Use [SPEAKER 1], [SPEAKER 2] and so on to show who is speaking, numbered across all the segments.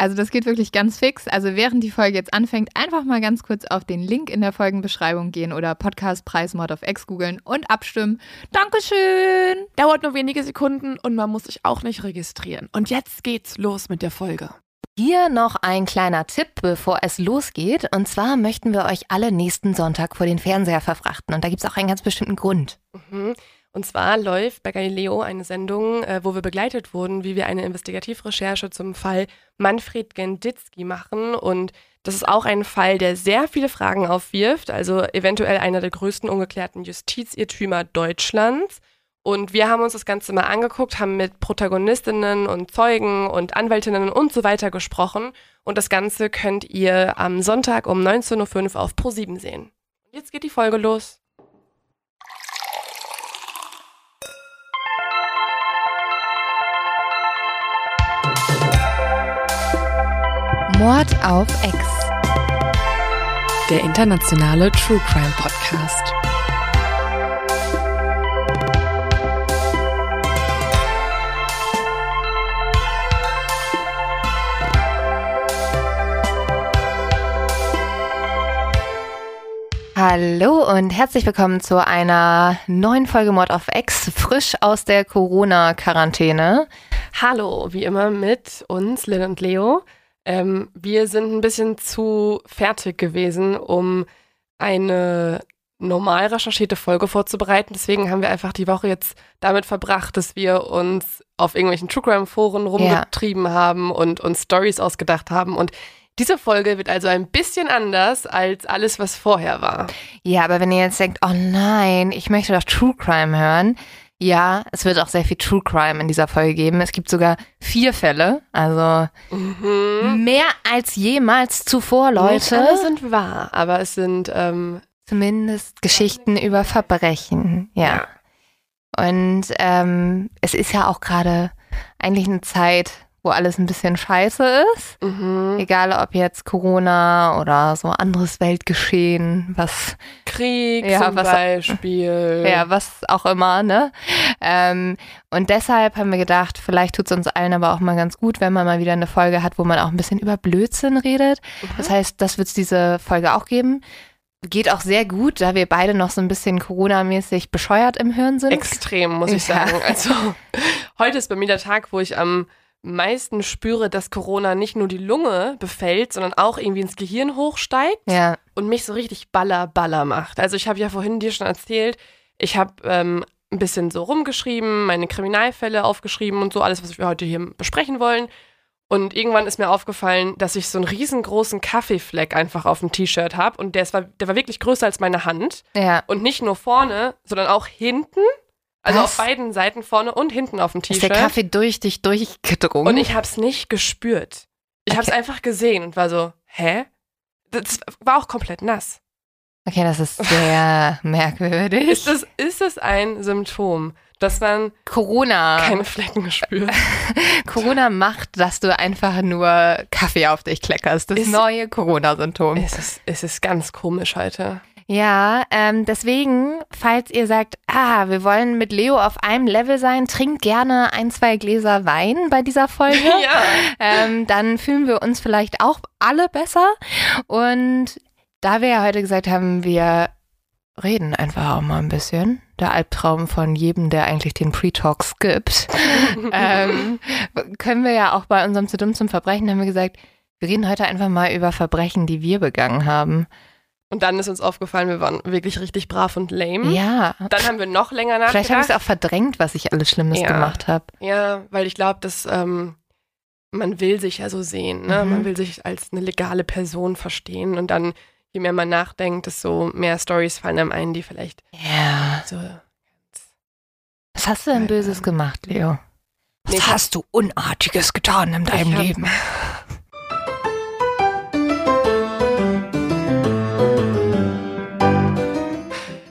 [SPEAKER 1] Also das geht wirklich ganz fix. Also während die Folge jetzt anfängt, einfach mal ganz kurz auf den Link in der Folgenbeschreibung gehen oder Podcastpreis Mod of X googeln und abstimmen. Dankeschön!
[SPEAKER 2] Dauert nur wenige Sekunden und man muss sich auch nicht registrieren. Und jetzt geht's los mit der Folge.
[SPEAKER 3] Hier noch ein kleiner Tipp, bevor es losgeht. Und zwar möchten wir euch alle nächsten Sonntag vor den Fernseher verfrachten. Und da gibt es auch einen ganz bestimmten Grund.
[SPEAKER 4] Mhm. Und zwar läuft bei Galileo eine Sendung, äh, wo wir begleitet wurden, wie wir eine Investigativrecherche zum Fall Manfred Genditzki machen. Und das ist auch ein Fall, der sehr viele Fragen aufwirft, also eventuell einer der größten ungeklärten Justizirrtümer Deutschlands. Und wir haben uns das Ganze mal angeguckt, haben mit Protagonistinnen und Zeugen und Anwältinnen und so weiter gesprochen. Und das Ganze könnt ihr am Sonntag um 19.05 Uhr auf Pro7 sehen. Jetzt geht die Folge los.
[SPEAKER 3] Mord auf Ex.
[SPEAKER 2] Der internationale True Crime Podcast.
[SPEAKER 3] Hallo und herzlich willkommen zu einer neuen Folge Mord auf Ex, frisch aus der Corona-Quarantäne.
[SPEAKER 4] Hallo, wie immer mit uns, Lynn und Leo. Ähm, wir sind ein bisschen zu fertig gewesen, um eine normal recherchierte Folge vorzubereiten. Deswegen haben wir einfach die Woche jetzt damit verbracht, dass wir uns auf irgendwelchen True Crime Foren rumgetrieben haben und uns Stories ausgedacht haben. Und diese Folge wird also ein bisschen anders als alles, was vorher war.
[SPEAKER 3] Ja, aber wenn ihr jetzt denkt, oh nein, ich möchte doch True Crime hören. Ja, es wird auch sehr viel True Crime in dieser Folge geben. Es gibt sogar vier Fälle, also
[SPEAKER 4] Mhm.
[SPEAKER 3] mehr als jemals zuvor,
[SPEAKER 4] Nicht
[SPEAKER 3] Leute.
[SPEAKER 4] alle sind wahr, aber es sind ähm,
[SPEAKER 3] Zumindest Geschichten über Verbrechen, ja. Und ähm, es ist ja auch gerade eigentlich eine Zeit, wo alles ein bisschen scheiße ist.
[SPEAKER 4] mhm.
[SPEAKER 3] Egal ob jetzt Corona oder so anderes Weltgeschehen, was
[SPEAKER 4] Krieg
[SPEAKER 3] Ja,
[SPEAKER 4] zum
[SPEAKER 3] was-
[SPEAKER 4] Beispiel.
[SPEAKER 3] ja, was auch immer, ne? Ähm, und deshalb haben wir gedacht, vielleicht tut es uns allen aber auch mal ganz gut, wenn man mal wieder eine Folge hat, wo man auch ein bisschen über Blödsinn redet. Das heißt, das wird es diese Folge auch geben. Geht auch sehr gut, da wir beide noch so ein bisschen Corona-mäßig bescheuert im Hirn sind.
[SPEAKER 4] Extrem, muss ich
[SPEAKER 3] Ja.
[SPEAKER 4] sagen. Also, heute ist bei mir der Tag, wo ich am meisten spüre, dass Corona nicht nur die Lunge befällt, sondern auch irgendwie ins Gehirn hochsteigt
[SPEAKER 3] ja,
[SPEAKER 4] und mich so richtig baller, baller macht. Also, ich habe ja vorhin dir schon erzählt, ich habe ähm, ein bisschen so rumgeschrieben, meine Kriminalfälle aufgeschrieben und so, alles, was wir heute hier besprechen wollen. Und irgendwann ist mir aufgefallen, dass ich so einen riesengroßen Kaffeefleck einfach auf dem T-Shirt habe. Und der, war, der war wirklich größer als meine Hand.
[SPEAKER 3] ja.
[SPEAKER 4] Und nicht nur vorne, sondern auch hinten. Also
[SPEAKER 3] Was?
[SPEAKER 4] auf beiden Seiten vorne und hinten auf dem
[SPEAKER 3] Ist der
[SPEAKER 4] T-Shirt.
[SPEAKER 3] Kaffee durch dich durchgedrungen?
[SPEAKER 4] Und ich habe es nicht gespürt. Ich habe es
[SPEAKER 3] Okay.
[SPEAKER 4] einfach gesehen und war so, hä? Das war auch komplett nass.
[SPEAKER 3] okay, das ist sehr merkwürdig.
[SPEAKER 4] Ist das, ist das ein Symptom, dass man
[SPEAKER 3] Corona.
[SPEAKER 4] keine Flecken spürt?
[SPEAKER 3] Corona macht, dass du einfach nur Kaffee auf dich kleckerst. Das
[SPEAKER 4] Ist-
[SPEAKER 3] neue Corona-Symptom.
[SPEAKER 4] es, ist, es ist ganz komisch heute.
[SPEAKER 3] Ja, ähm, deswegen, falls ihr sagt, ah, wir wollen mit Leo auf einem Level sein, trinkt gerne ein, zwei Gläser Wein bei dieser Folge.
[SPEAKER 4] Ja.
[SPEAKER 3] ähm, dann fühlen wir uns vielleicht auch alle besser. Und da wir ja heute gesagt haben, wir reden einfach auch mal ein bisschen. Der Albtraum von jedem, der eigentlich den Pre-Talk skippt. ähm, können wir ja auch bei unserem Zu dumm zum Verbrechen, haben wir gesagt, wir reden heute einfach mal über Verbrechen, die wir begangen haben.
[SPEAKER 4] Und dann ist uns aufgefallen, wir waren wirklich richtig brav und lame.
[SPEAKER 3] Ja.
[SPEAKER 4] Dann haben wir noch länger nachgedacht.
[SPEAKER 3] Vielleicht habe ich es auch verdrängt, was ich alles Schlimmes
[SPEAKER 4] Ja.
[SPEAKER 3] gemacht habe.
[SPEAKER 4] Ja, weil ich glaube, dass ähm, man will sich ja so sehen, ne?
[SPEAKER 3] Mhm.
[SPEAKER 4] Man will sich als eine legale Person verstehen und dann, je mehr man nachdenkt, desto mehr Stories fallen einem ein, die vielleicht
[SPEAKER 3] Ja.
[SPEAKER 4] so
[SPEAKER 3] Was hast du denn Böses gemacht, Leo? Was
[SPEAKER 4] Nee,
[SPEAKER 3] hast du Unartiges getan in deinem Leben?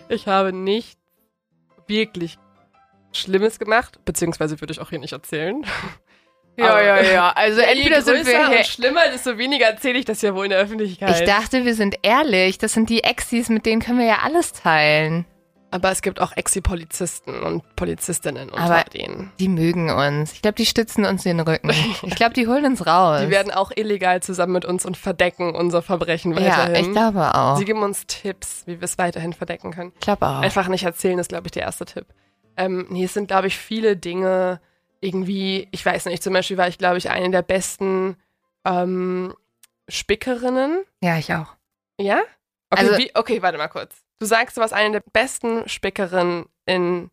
[SPEAKER 4] Ich habe nicht wirklich Schlimmes gemacht, beziehungsweise würde ich auch hier nicht erzählen. Aber-
[SPEAKER 3] ja. Also
[SPEAKER 4] Je größer und schlimmer, desto weniger erzähle ich das ja wohl in der Öffentlichkeit.
[SPEAKER 3] Ich dachte, wir sind ehrlich. Das sind die Exis, mit denen können wir ja alles teilen.
[SPEAKER 4] Aber es gibt auch Exi-Polizisten und Polizistinnen unter
[SPEAKER 3] Aber-
[SPEAKER 4] denen.
[SPEAKER 3] Die mögen uns. Ich glaube, die stützen uns den Rücken. Ich glaube, die holen uns raus.
[SPEAKER 4] Die werden auch illegal zusammen mit uns und verdecken unser Verbrechen
[SPEAKER 3] ja,
[SPEAKER 4] weiterhin.
[SPEAKER 3] ich glaube auch.
[SPEAKER 4] Sie geben uns Tipps, wie wir es weiterhin verdecken können.
[SPEAKER 3] Ich glaube auch.
[SPEAKER 4] Einfach nicht erzählen, ist, glaube ich, der erste Tipp. Ähm, nee, es sind, glaube ich, viele Dinge irgendwie, ich weiß nicht, zum Beispiel war ich, glaube ich, eine der besten ähm, Spickerinnen.
[SPEAKER 3] Ja, ich auch.
[SPEAKER 4] Ja? Okay,
[SPEAKER 3] Also-
[SPEAKER 4] wie, okay, warte mal kurz. Du sagst, du warst eine der besten Spickerinnen in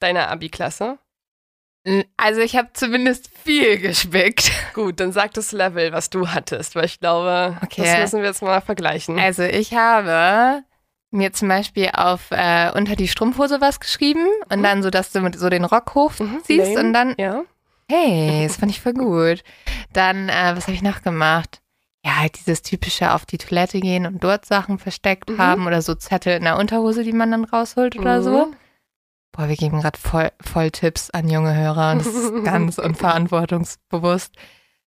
[SPEAKER 4] deiner Abi-Klasse.
[SPEAKER 3] Also ich habe zumindest viel gespickt.
[SPEAKER 4] Gut, dann sag das Level, was du hattest, weil ich glaube,
[SPEAKER 3] Okay.
[SPEAKER 4] das müssen wir jetzt mal vergleichen.
[SPEAKER 3] Also ich habe mir zum Beispiel auf äh, unter die Strumpfhose was geschrieben und dann so, dass du so den Rock hochziehst
[SPEAKER 4] Mhm,
[SPEAKER 3] und dann,
[SPEAKER 4] ja?
[SPEAKER 3] hey, das fand ich voll gut. Dann, äh, was habe ich noch gemacht? Ja, halt dieses typische auf die Toilette gehen und dort Sachen versteckt
[SPEAKER 4] Mhm.
[SPEAKER 3] haben oder so Zettel in der Unterhose, die man dann rausholt oder so.
[SPEAKER 4] Mhm.
[SPEAKER 3] Boah, wir geben gerade voll, voll Tipps an junge Hörer und das ist ganz unverantwortungsbewusst.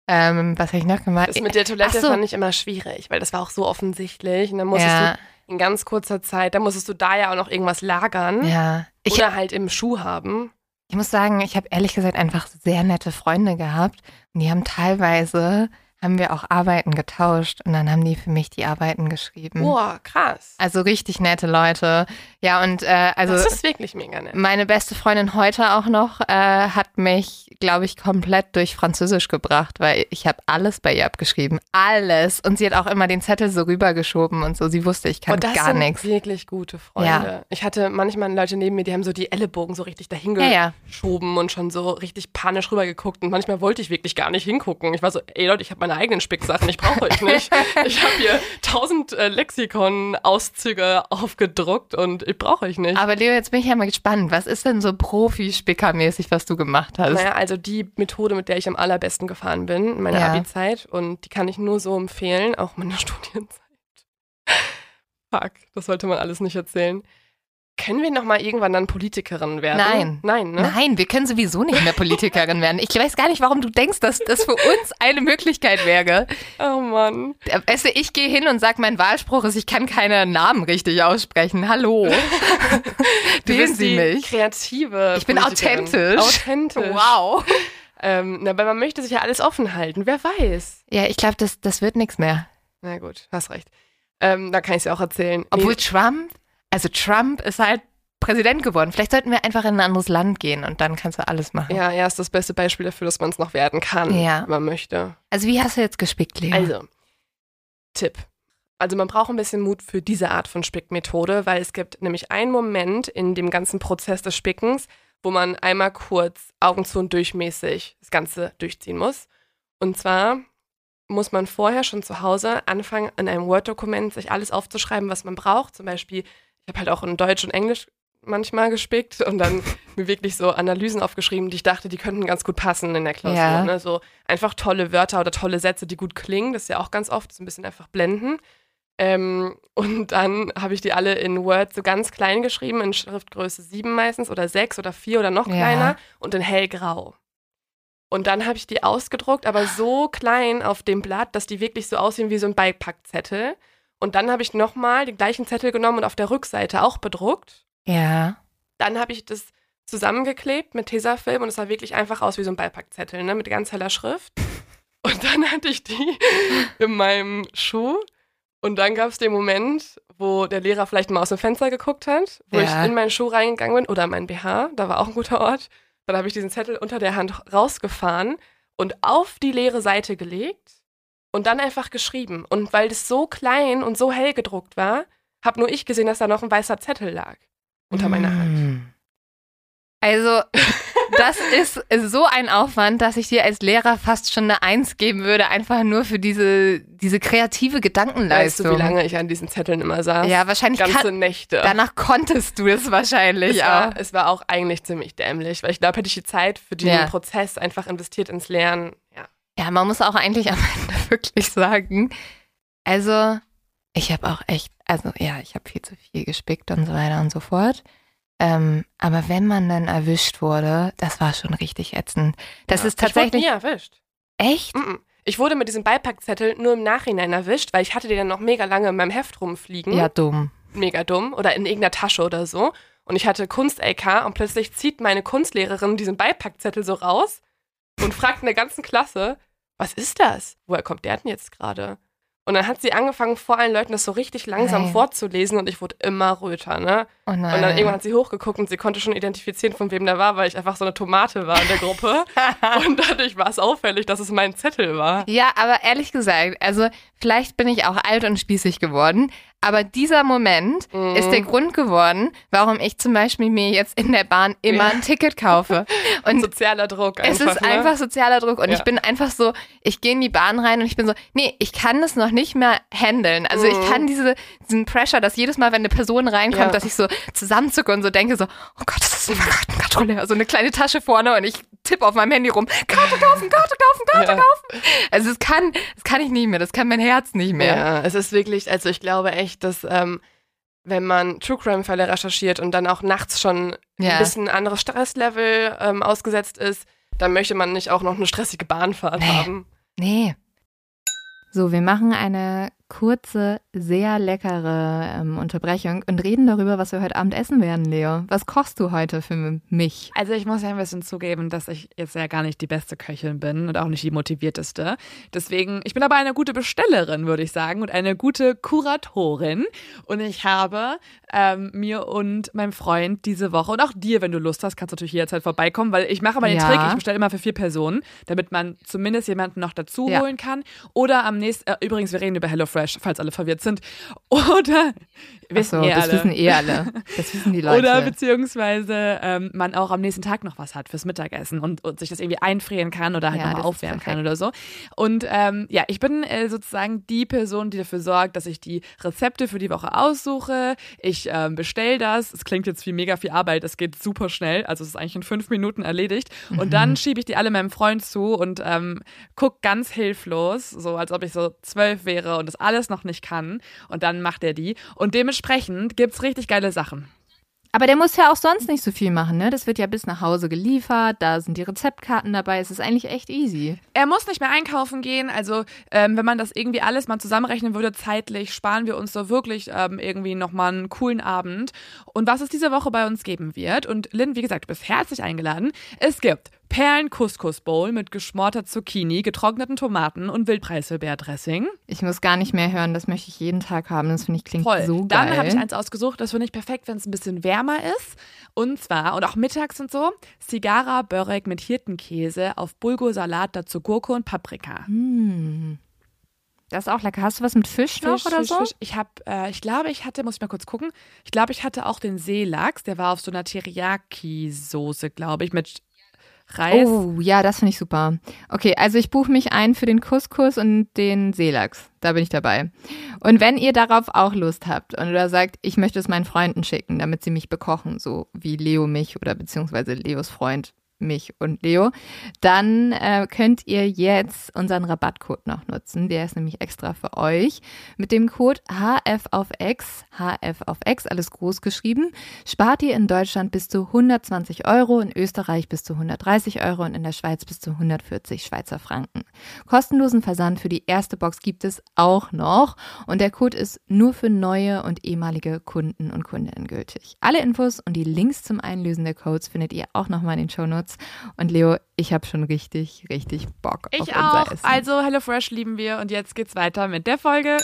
[SPEAKER 3] Ähm, was habe ich noch gemacht?
[SPEAKER 4] Das mit der Toilette
[SPEAKER 3] so.
[SPEAKER 4] fand ich immer schwierig, weil das war auch so offensichtlich. Und dann musstest
[SPEAKER 3] ja,
[SPEAKER 4] du in ganz kurzer Zeit, dann musstest du da ja auch noch irgendwas lagern
[SPEAKER 3] ja. Ich,
[SPEAKER 4] oder halt im Schuh haben.
[SPEAKER 3] Ich muss sagen, ich habe ehrlich gesagt einfach sehr nette Freunde gehabt und die haben teilweise, haben wir auch Arbeiten getauscht und dann haben die für mich die Arbeiten geschrieben.
[SPEAKER 4] Boah, krass.
[SPEAKER 3] Also richtig nette Leute. Ja, und äh, also
[SPEAKER 4] das ist wirklich mega nett.
[SPEAKER 3] meine beste Freundin heute auch noch äh, hat mich, glaube ich, komplett durch Französisch gebracht, weil ich habe alles bei ihr abgeschrieben. Alles. Und sie hat auch immer den Zettel so rübergeschoben und so. Sie wusste, ich kann
[SPEAKER 4] Und das
[SPEAKER 3] gar nichts.
[SPEAKER 4] wirklich gute Freunde.
[SPEAKER 3] Ja.
[SPEAKER 4] Ich hatte manchmal Leute neben mir, die haben so die Ellenbogen so richtig dahin
[SPEAKER 3] Ja, ja.
[SPEAKER 4] geschoben und schon so richtig panisch rübergeguckt. Und manchmal wollte ich wirklich gar nicht hingucken. Ich war so, ey Leute, ich habe meine eigenen Spicksachen, ich brauche euch nicht. ich habe hier tausend äh, Lexikon-Auszüge aufgedruckt und ich brauche euch nicht.
[SPEAKER 3] Aber Leo, jetzt bin ich ja mal gespannt. Was ist denn so Profi-Spicker-mäßig, was du gemacht hast?
[SPEAKER 4] Naja, also die Methode, mit der ich am allerbesten gefahren bin in meiner
[SPEAKER 3] Ja.
[SPEAKER 4] Abi-Zeit und die kann ich nur so empfehlen, auch in meiner Studienzeit. Fuck, das sollte man alles nicht erzählen. Können wir noch mal irgendwann dann Politikerin werden?
[SPEAKER 3] Nein.
[SPEAKER 4] Nein, ne?
[SPEAKER 3] Nein, wir können sowieso nicht mehr Politikerin werden. Ich weiß gar nicht, warum du denkst, dass das für uns eine Möglichkeit wäre.
[SPEAKER 4] Oh Mann.
[SPEAKER 3] Weißt du, ich gehe hin und sage, mein Wahlspruch ist, ich kann keine Namen richtig aussprechen. Hallo.
[SPEAKER 4] Du
[SPEAKER 3] Wählen
[SPEAKER 4] bist
[SPEAKER 3] Sie
[SPEAKER 4] die
[SPEAKER 3] mich.
[SPEAKER 4] kreative
[SPEAKER 3] Ich bin authentisch.
[SPEAKER 4] Authentisch.
[SPEAKER 3] Wow.
[SPEAKER 4] Ähm, na, aber man möchte sich ja alles offen halten. Wer weiß?
[SPEAKER 3] Ja, ich glaube, das, das wird nichts mehr.
[SPEAKER 4] Na gut, hast recht. Ähm, da kann ich es ja auch erzählen.
[SPEAKER 3] Obwohl
[SPEAKER 4] Nee,
[SPEAKER 3] Trump, also Trump ist halt Präsident geworden. Vielleicht sollten wir einfach in ein anderes Land gehen und dann kannst du alles machen.
[SPEAKER 4] ja, er ist das beste Beispiel dafür, dass man es noch werden kann,
[SPEAKER 3] Ja.
[SPEAKER 4] wenn man möchte.
[SPEAKER 3] Also wie hast du jetzt gespickt, Leo?
[SPEAKER 4] Also, Tipp. Also man braucht ein bisschen Mut für diese Art von Spickmethode, weil es gibt nämlich einen Moment in dem ganzen Prozess des Spickens, wo man einmal kurz Augen zu und durchmäßig das Ganze durchziehen muss. Und zwar muss man vorher schon zu Hause anfangen, in einem Word-Dokument sich alles aufzuschreiben, was man braucht. Zum Beispiel, ich habe halt auch in Deutsch und Englisch manchmal gespickt und dann mir wirklich so Analysen aufgeschrieben, die ich dachte, die könnten ganz gut passen in der Klausur.
[SPEAKER 3] Ja.
[SPEAKER 4] Ne? So einfach tolle Wörter oder tolle Sätze, die gut klingen. Das ist ja auch ganz oft so ein bisschen einfach blenden. Ähm, und dann habe ich die alle in Word so ganz klein geschrieben, in Schriftgröße 7 meistens oder 6 oder 4 oder noch
[SPEAKER 3] Ja.
[SPEAKER 4] kleiner und in hellgrau. Und dann habe ich die ausgedruckt, aber so klein auf dem Blatt, dass die wirklich so aussehen wie so ein Beipackzettel. Und dann habe ich nochmal den gleichen Zettel genommen und auf der Rückseite auch bedruckt.
[SPEAKER 3] ja.
[SPEAKER 4] Dann habe ich das zusammengeklebt mit Tesafilm und es sah wirklich einfach aus wie so ein Beipackzettel, ne, mit ganz heller Schrift. Und dann hatte ich die in meinem Schuh. Und dann gab es den Moment, wo der Lehrer vielleicht mal aus dem Fenster geguckt hat, wo
[SPEAKER 3] Ja.
[SPEAKER 4] ich in meinen Schuh reingegangen bin oder in meinen BH, da war auch ein guter Ort. Dann habe ich diesen Zettel unter der Hand rausgefahren und auf die leere Seite gelegt und dann einfach geschrieben. Und weil das so klein und so hell gedruckt war, habe nur ich gesehen, dass da noch ein weißer Zettel lag unter meiner Hand.
[SPEAKER 3] Mm. Also, das ist so ein Aufwand, dass ich dir als Lehrer fast schon eine Eins geben würde, einfach nur für diese, diese kreative
[SPEAKER 4] Weißt
[SPEAKER 3] Gedankenleistung.
[SPEAKER 4] du, wie lange ich an diesen Zetteln immer saß?
[SPEAKER 3] Ja, wahrscheinlich
[SPEAKER 4] Ganze
[SPEAKER 3] kann,
[SPEAKER 4] Nächte.
[SPEAKER 3] danach konntest du es wahrscheinlich
[SPEAKER 4] es,
[SPEAKER 3] auch.
[SPEAKER 4] war, es war auch eigentlich ziemlich dämlich, weil ich glaube, hätte ich die Zeit für den
[SPEAKER 3] Ja.
[SPEAKER 4] Prozess einfach investiert ins Lernen. Ja.
[SPEAKER 3] Ja, man muss auch eigentlich am Ende wirklich sagen, also ich habe auch echt, also ja, ich habe viel zu viel gespickt und so weiter und so fort. Ähm, aber wenn man dann erwischt wurde, das war schon richtig ätzend. Das
[SPEAKER 4] ja.
[SPEAKER 3] ist tatsächlich
[SPEAKER 4] Ich wurde nie erwischt.
[SPEAKER 3] echt.
[SPEAKER 4] Mm-mm. Ich wurde mit diesem Beipackzettel nur im Nachhinein erwischt, weil ich hatte den dann noch mega lange in meinem Heft rumfliegen.
[SPEAKER 3] Ja, dumm.
[SPEAKER 4] Mega dumm. Oder in irgendeiner Tasche oder so. Und ich hatte Kunst-LK und plötzlich zieht meine Kunstlehrerin diesen Beipackzettel so raus und fragt in der ganzen Klasse, was ist das? Woher kommt der denn jetzt gerade? Und dann hat sie angefangen, vor allen Leuten das so richtig langsam
[SPEAKER 3] Nein.
[SPEAKER 4] vorzulesen und ich wurde immer röter, ne?
[SPEAKER 3] Oh.
[SPEAKER 4] Und dann irgendwann hat sie hochgeguckt und sie konnte schon identifizieren, von wem der war, weil ich einfach so eine Tomate war in der Gruppe. und dadurch war es auffällig, dass es mein Zettel war.
[SPEAKER 3] Ja, aber ehrlich gesagt, also vielleicht bin ich auch alt und spießig geworden, aber dieser Moment
[SPEAKER 4] Mhm.
[SPEAKER 3] ist der Grund geworden, warum ich zum Beispiel mir jetzt in der Bahn immer
[SPEAKER 4] Ja.
[SPEAKER 3] ein Ticket kaufe. Und
[SPEAKER 4] Sozialer Druck einfach.
[SPEAKER 3] es ist
[SPEAKER 4] ne?
[SPEAKER 3] einfach sozialer Druck und
[SPEAKER 4] Ja.
[SPEAKER 3] ich bin einfach so, ich gehe in die Bahn rein und ich bin so, nee, ich kann das noch nicht mehr handeln. Also ich
[SPEAKER 4] Mhm.
[SPEAKER 3] kann diese, diesen Pressure, dass jedes Mal, wenn eine Person reinkommt,
[SPEAKER 4] Ja.
[SPEAKER 3] dass ich so zusammenzucke und so denke so, oh Gott, das ist ein Kartenkontrolleur. So eine kleine Tasche vorne und ich tippe auf meinem Handy rum, Karte kaufen, Karte kaufen, Karte kaufen. Also das kann, das kann ich nicht mehr, das kann mein Herz nicht mehr.
[SPEAKER 4] Ja, es ist wirklich, also ich glaube echt, dass ähm, wenn man True Crime-Fälle recherchiert und dann auch nachts schon
[SPEAKER 3] Ja.
[SPEAKER 4] ein bisschen anderes Stresslevel ähm, ausgesetzt ist, dann möchte man nicht auch noch eine stressige Bahnfahrt
[SPEAKER 3] Nee.
[SPEAKER 4] haben.
[SPEAKER 3] Nee.
[SPEAKER 1] So, wir machen eine kurze, sehr leckere ähm, Unterbrechung und reden darüber, was wir heute Abend essen werden, Leo. Was kochst du heute für mich?
[SPEAKER 2] Also ich muss ja ein bisschen zugeben, dass ich jetzt ja gar nicht die beste Köchin bin und auch nicht die motivierteste. Deswegen, ich bin aber eine gute Bestellerin, würde ich sagen, und eine gute Kuratorin. Und ich habe ähm, mir und meinem Freund diese Woche und auch dir, wenn du Lust hast, kannst du natürlich jederzeit vorbeikommen, weil ich mache mal den
[SPEAKER 1] Ja.
[SPEAKER 2] Trick, ich bestelle immer für vier Personen, damit man zumindest jemanden noch dazu
[SPEAKER 1] Ja.
[SPEAKER 2] holen kann. Oder am nächsten, äh, übrigens, wir reden über HelloFresh, falls alle verwirrt sind. Oder, wissen
[SPEAKER 1] Achso,
[SPEAKER 2] eh
[SPEAKER 1] das
[SPEAKER 2] alle.
[SPEAKER 1] wissen eh alle. Das wissen die Leute.
[SPEAKER 2] Oder beziehungsweise ähm, man auch am nächsten Tag noch was hat fürs Mittagessen und, und sich das irgendwie einfrieren kann oder halt
[SPEAKER 1] Ja,
[SPEAKER 2] nochmal aufwärmen kann oder so. Und ähm, ja, ich bin äh, sozusagen die Person, die dafür sorgt, dass ich die Rezepte für die Woche aussuche. Ich ähm, bestelle das. Es klingt jetzt wie mega viel Arbeit. Es geht super schnell. Also es ist eigentlich in fünf Minuten erledigt. Und
[SPEAKER 1] Mhm.
[SPEAKER 2] dann schiebe ich die alle meinem Freund zu und ähm, guck ganz hilflos, so als ob ich so zwölf wäre und das alles noch nicht kann. Und dann macht er die. Und dementsprechend gibt's richtig geile Sachen.
[SPEAKER 1] Aber der muss ja auch sonst nicht so viel machen, ne? Das wird ja bis nach Hause geliefert, da sind die Rezeptkarten dabei. Es ist eigentlich echt easy.
[SPEAKER 2] Er muss nicht mehr einkaufen gehen. Also, ähm, wenn man das irgendwie alles mal zusammenrechnen würde, zeitlich, sparen wir uns da wirklich ähm, irgendwie nochmal einen coolen Abend. Und was es diese Woche bei uns geben wird, und Lynn, wie gesagt, du bist herzlich eingeladen. Es gibt Perlen-Couscous-Bowl mit geschmorter Zucchini, getrockneten Tomaten und Wildpreiselbeerdressing.
[SPEAKER 1] Ich muss gar nicht mehr hören, das möchte ich jeden Tag haben. Das finde ich klingt
[SPEAKER 2] Voll.
[SPEAKER 1] so geil.
[SPEAKER 2] Dann habe ich eins ausgesucht, das finde ich perfekt, wenn es ein bisschen wärmer ist. Und zwar, und auch mittags und so, Cigara Börek mit Hirtenkäse auf Bulgursalat, dazu Gurke und Paprika.
[SPEAKER 1] Hm. Das ist auch lecker. Hast du was mit Fisch, noch
[SPEAKER 2] Fisch,
[SPEAKER 1] oder
[SPEAKER 2] Fisch,
[SPEAKER 1] so?
[SPEAKER 2] Fisch. Ich habe, äh, ich glaube, ich hatte, muss ich mal kurz gucken. Ich glaube, ich hatte auch den Seelachs. Der war auf so einer Teriyaki-Soße, glaube ich, mit Reis.
[SPEAKER 1] Oh, ja, das finde ich super. Okay, also ich buche mich ein für den Couscous und den Seelachs. Da bin ich dabei. Und wenn ihr darauf auch Lust habt und oder sagt, ich möchte es meinen Freunden schicken, damit sie mich bekochen, so wie Leo mich oder beziehungsweise Leos Freund mich und Leo, dann äh, könnt ihr jetzt unseren Rabattcode noch nutzen. Der ist nämlich extra für euch. Mit dem Code HF auf X, HF auf X, alles groß geschrieben, spart ihr in Deutschland bis zu 120 Euro, in Österreich bis zu 130 Euro und in der Schweiz bis zu 140 Schweizer Franken. Kostenlosen Versand für die erste Box gibt es auch noch und der Code ist nur für neue und ehemalige Kunden und Kundinnen gültig. Alle Infos und die Links zum Einlösen der Codes findet ihr auch nochmal in den Shownotes. Und Leo, ich habe schon richtig, richtig Bock auf
[SPEAKER 2] Ich
[SPEAKER 1] unser
[SPEAKER 2] auch.
[SPEAKER 1] Essen.
[SPEAKER 2] Also HelloFresh lieben wir und jetzt geht's weiter mit der Folge.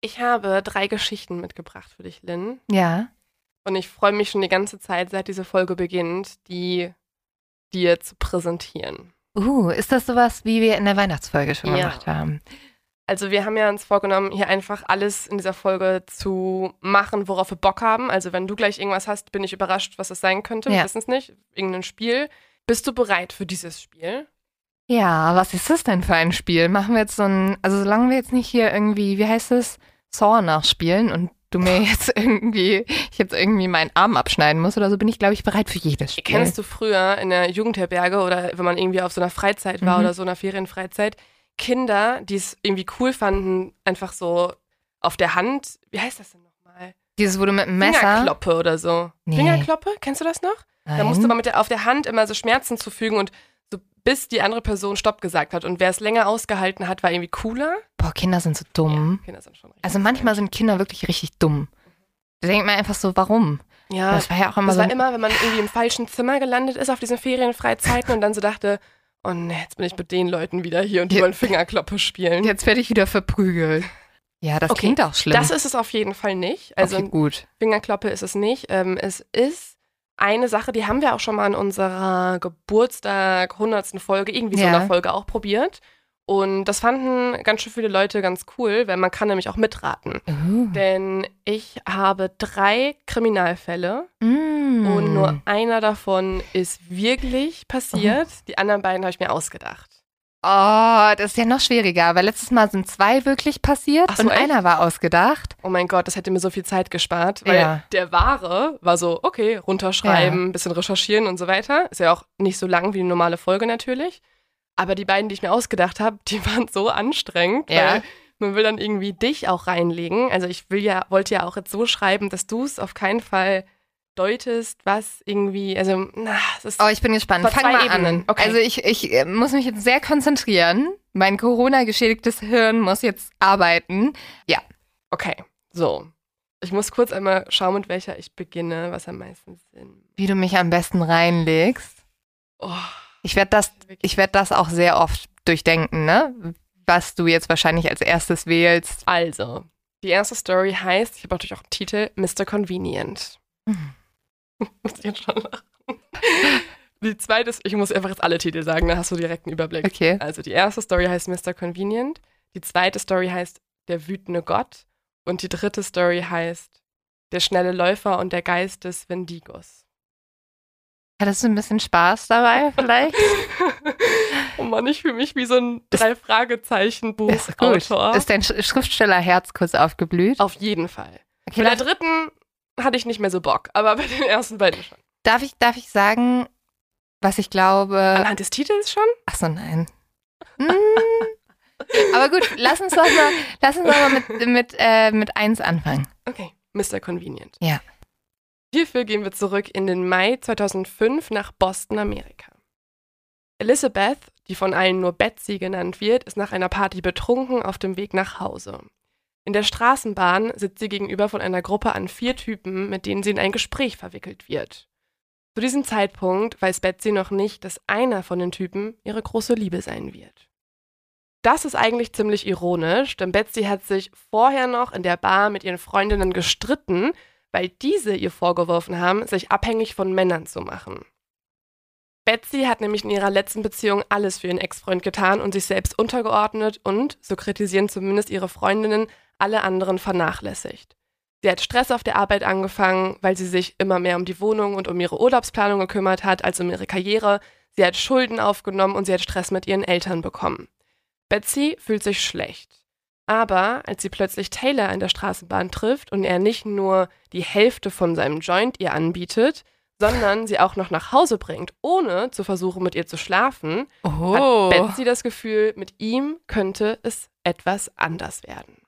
[SPEAKER 4] Ich habe drei Geschichten mitgebracht für dich, Lynn.
[SPEAKER 3] Ja.
[SPEAKER 4] Und ich freue mich schon die ganze Zeit, seit diese Folge beginnt, die dir zu präsentieren.
[SPEAKER 3] Uh, ist das sowas, wie wir in der Weihnachtsfolge schon
[SPEAKER 4] Ja.
[SPEAKER 3] gemacht haben?
[SPEAKER 4] Also wir haben ja uns vorgenommen, hier einfach alles in dieser Folge zu machen, worauf wir Bock haben. Also wenn du gleich irgendwas hast, bin ich überrascht, was es sein könnte. Wir
[SPEAKER 3] Ja.
[SPEAKER 4] wissen es nicht. Irgendein Spiel. Bist du bereit für dieses Spiel?
[SPEAKER 3] Ja, was ist das denn für ein Spiel? Machen wir jetzt so ein, also solange wir jetzt nicht hier irgendwie, wie heißt es, Saw nachspielen und du mir jetzt irgendwie, ich jetzt irgendwie meinen Arm abschneiden muss oder so, bin ich, glaube ich, bereit für jedes Spiel.
[SPEAKER 4] Kennst du früher in der Jugendherberge oder wenn man irgendwie auf so einer Freizeit war
[SPEAKER 3] Mhm.
[SPEAKER 4] oder so einer Ferienfreizeit, Kinder, die es irgendwie cool fanden, einfach so auf der Hand, wie heißt das denn nochmal?
[SPEAKER 3] Dieses, wo du mit dem Messer.
[SPEAKER 4] Fingerkloppe oder so.
[SPEAKER 3] Nee.
[SPEAKER 4] Fingerkloppe, kennst du das noch? Da
[SPEAKER 3] Nein.
[SPEAKER 4] musste man mit der, auf der Hand immer so Schmerzen zufügen und so bis die andere Person Stopp gesagt hat. Und wer es länger ausgehalten hat, war irgendwie cooler.
[SPEAKER 3] Boah, Kinder sind so dumm.
[SPEAKER 4] Ja, Kinder sind schon richtig
[SPEAKER 3] Also manchmal sind Kinder wirklich richtig dumm. Da denkt man einfach so, warum?
[SPEAKER 4] Ja,
[SPEAKER 3] Das war ja auch immer
[SPEAKER 4] das
[SPEAKER 3] so.
[SPEAKER 4] war immer, wenn man irgendwie im falschen Zimmer gelandet ist auf diesen Ferienfreizeiten und dann so dachte, oh ne, jetzt bin ich mit den Leuten wieder hier und die wollen Fingerkloppe spielen.
[SPEAKER 3] jetzt werde ich wieder verprügelt. Ja, das
[SPEAKER 4] Okay,
[SPEAKER 3] klingt auch schlimm.
[SPEAKER 4] Das ist es auf jeden Fall nicht. Also
[SPEAKER 3] okay, gut.
[SPEAKER 4] Fingerkloppe ist es nicht. Ähm, es ist eine Sache, die haben wir auch schon mal in unserer Geburtstag 100. Folge, irgendwie so
[SPEAKER 3] Ja.
[SPEAKER 4] einer Folge auch probiert. Und das fanden ganz schön viele Leute ganz cool, weil man kann nämlich auch mitraten.
[SPEAKER 3] Uh.
[SPEAKER 4] Denn ich habe drei Kriminalfälle
[SPEAKER 3] Mm.
[SPEAKER 4] und nur einer davon ist wirklich passiert. Die anderen beiden habe ich mir ausgedacht.
[SPEAKER 3] Oh, das ist ja noch schwieriger, weil letztes Mal sind zwei wirklich passiert
[SPEAKER 4] Ach so,
[SPEAKER 3] und
[SPEAKER 4] echt?
[SPEAKER 3] einer war ausgedacht.
[SPEAKER 4] Oh mein Gott, das hätte mir so viel Zeit gespart, weil
[SPEAKER 3] Ja.
[SPEAKER 4] der wahre war so, okay, runterschreiben, bisschen recherchieren und so weiter. Ist ja auch nicht so lang wie eine normale Folge natürlich. Aber die beiden, die ich mir ausgedacht habe, die waren so anstrengend,
[SPEAKER 3] Ja.
[SPEAKER 4] weil man will dann irgendwie dich auch reinlegen. Also ich will ja, wollte ja auch jetzt so schreiben, dass du es auf keinen Fall deutest, was irgendwie, also, na, es ist
[SPEAKER 3] Oh, ich bin gespannt. Fang mal
[SPEAKER 4] Ebenen.
[SPEAKER 3] an.
[SPEAKER 4] Okay.
[SPEAKER 3] Also ich, ich äh, muss mich jetzt sehr konzentrieren. Mein Corona-geschädigtes Hirn muss jetzt arbeiten.
[SPEAKER 4] okay. So. Ich muss kurz einmal schauen, mit welcher ich beginne, was am meisten Sinn.
[SPEAKER 3] Wie du mich am besten reinlegst.
[SPEAKER 4] Oh,
[SPEAKER 3] Ich werde das, ich werde das auch sehr oft durchdenken, ne? Was du jetzt wahrscheinlich als erstes wählst.
[SPEAKER 4] Also, die erste Story heißt, ich habe natürlich auch einen Titel, Mr. Convenient.
[SPEAKER 3] Mhm.
[SPEAKER 4] muss ich jetzt schon lachen. Die zweite ist, ich muss einfach jetzt alle Titel sagen, dann hast du direkt einen Überblick.
[SPEAKER 3] Okay.
[SPEAKER 4] Also, die erste Story heißt Mr. Convenient, die zweite Story heißt Der wütende Gott und die dritte Story heißt Der schnelle Läufer und der Geist des Wendigos.
[SPEAKER 3] Hattest du ein bisschen Spaß dabei vielleicht?
[SPEAKER 4] oh Mann, ich fühle mich wie so ein
[SPEAKER 3] Ist-
[SPEAKER 4] Drei-Fragezeichen-Buch.
[SPEAKER 3] Ist. Ist dein Sch- Schriftstellerherz kurz aufgeblüht?
[SPEAKER 4] Auf jeden Fall.
[SPEAKER 3] Okay,
[SPEAKER 4] Bei der dritten hatte ich nicht mehr so Bock, aber bei den ersten beiden schon.
[SPEAKER 3] darf, ich, darf ich sagen, was ich glaube?
[SPEAKER 4] Anhand des Titels schon?
[SPEAKER 3] Ach so, nein. Hm. Aber gut, lass uns doch mal, lass uns doch mal mit, mit, äh, mit eins anfangen.
[SPEAKER 4] Okay, Mr. Convenient.
[SPEAKER 3] Ja.
[SPEAKER 4] Hierfür gehen wir zurück in den Mai 2005 nach Boston, Amerika. Elizabeth, die von allen nur Betsy genannt wird, ist nach einer Party betrunken auf dem Weg nach Hause. In der Straßenbahn sitzt sie gegenüber von einer Gruppe an vier Typen, mit denen sie in ein Gespräch verwickelt wird. Zu diesem Zeitpunkt weiß Betsy noch nicht, dass einer von den Typen ihre große Liebe sein wird. Das ist eigentlich ziemlich ironisch, denn Betsy hat sich vorher noch in der Bar mit ihren Freundinnen gestritten, weil diese ihr vorgeworfen haben, sich abhängig von Männern zu machen. Betsy hat nämlich in ihrer letzten Beziehung alles für ihren Ex-Freund getan und sich selbst untergeordnet und, so kritisieren zumindest ihre Freundinnen, alle anderen vernachlässigt. Sie hat Stress auf der Arbeit angefangen, weil sie sich immer mehr um die Wohnung und um ihre Urlaubsplanung gekümmert hat als um ihre Karriere. Sie hat Schulden aufgenommen und sie hat Stress mit ihren Eltern bekommen. Betsy fühlt sich schlecht. Aber als sie plötzlich Taylor in der Straßenbahn trifft und er nicht nur die Hälfte von seinem Joint ihr anbietet, sondern sie auch noch nach Hause bringt, ohne zu versuchen, mit ihr zu schlafen,
[SPEAKER 3] Oh.
[SPEAKER 4] hat Betsy das Gefühl, mit ihm könnte es etwas anders werden.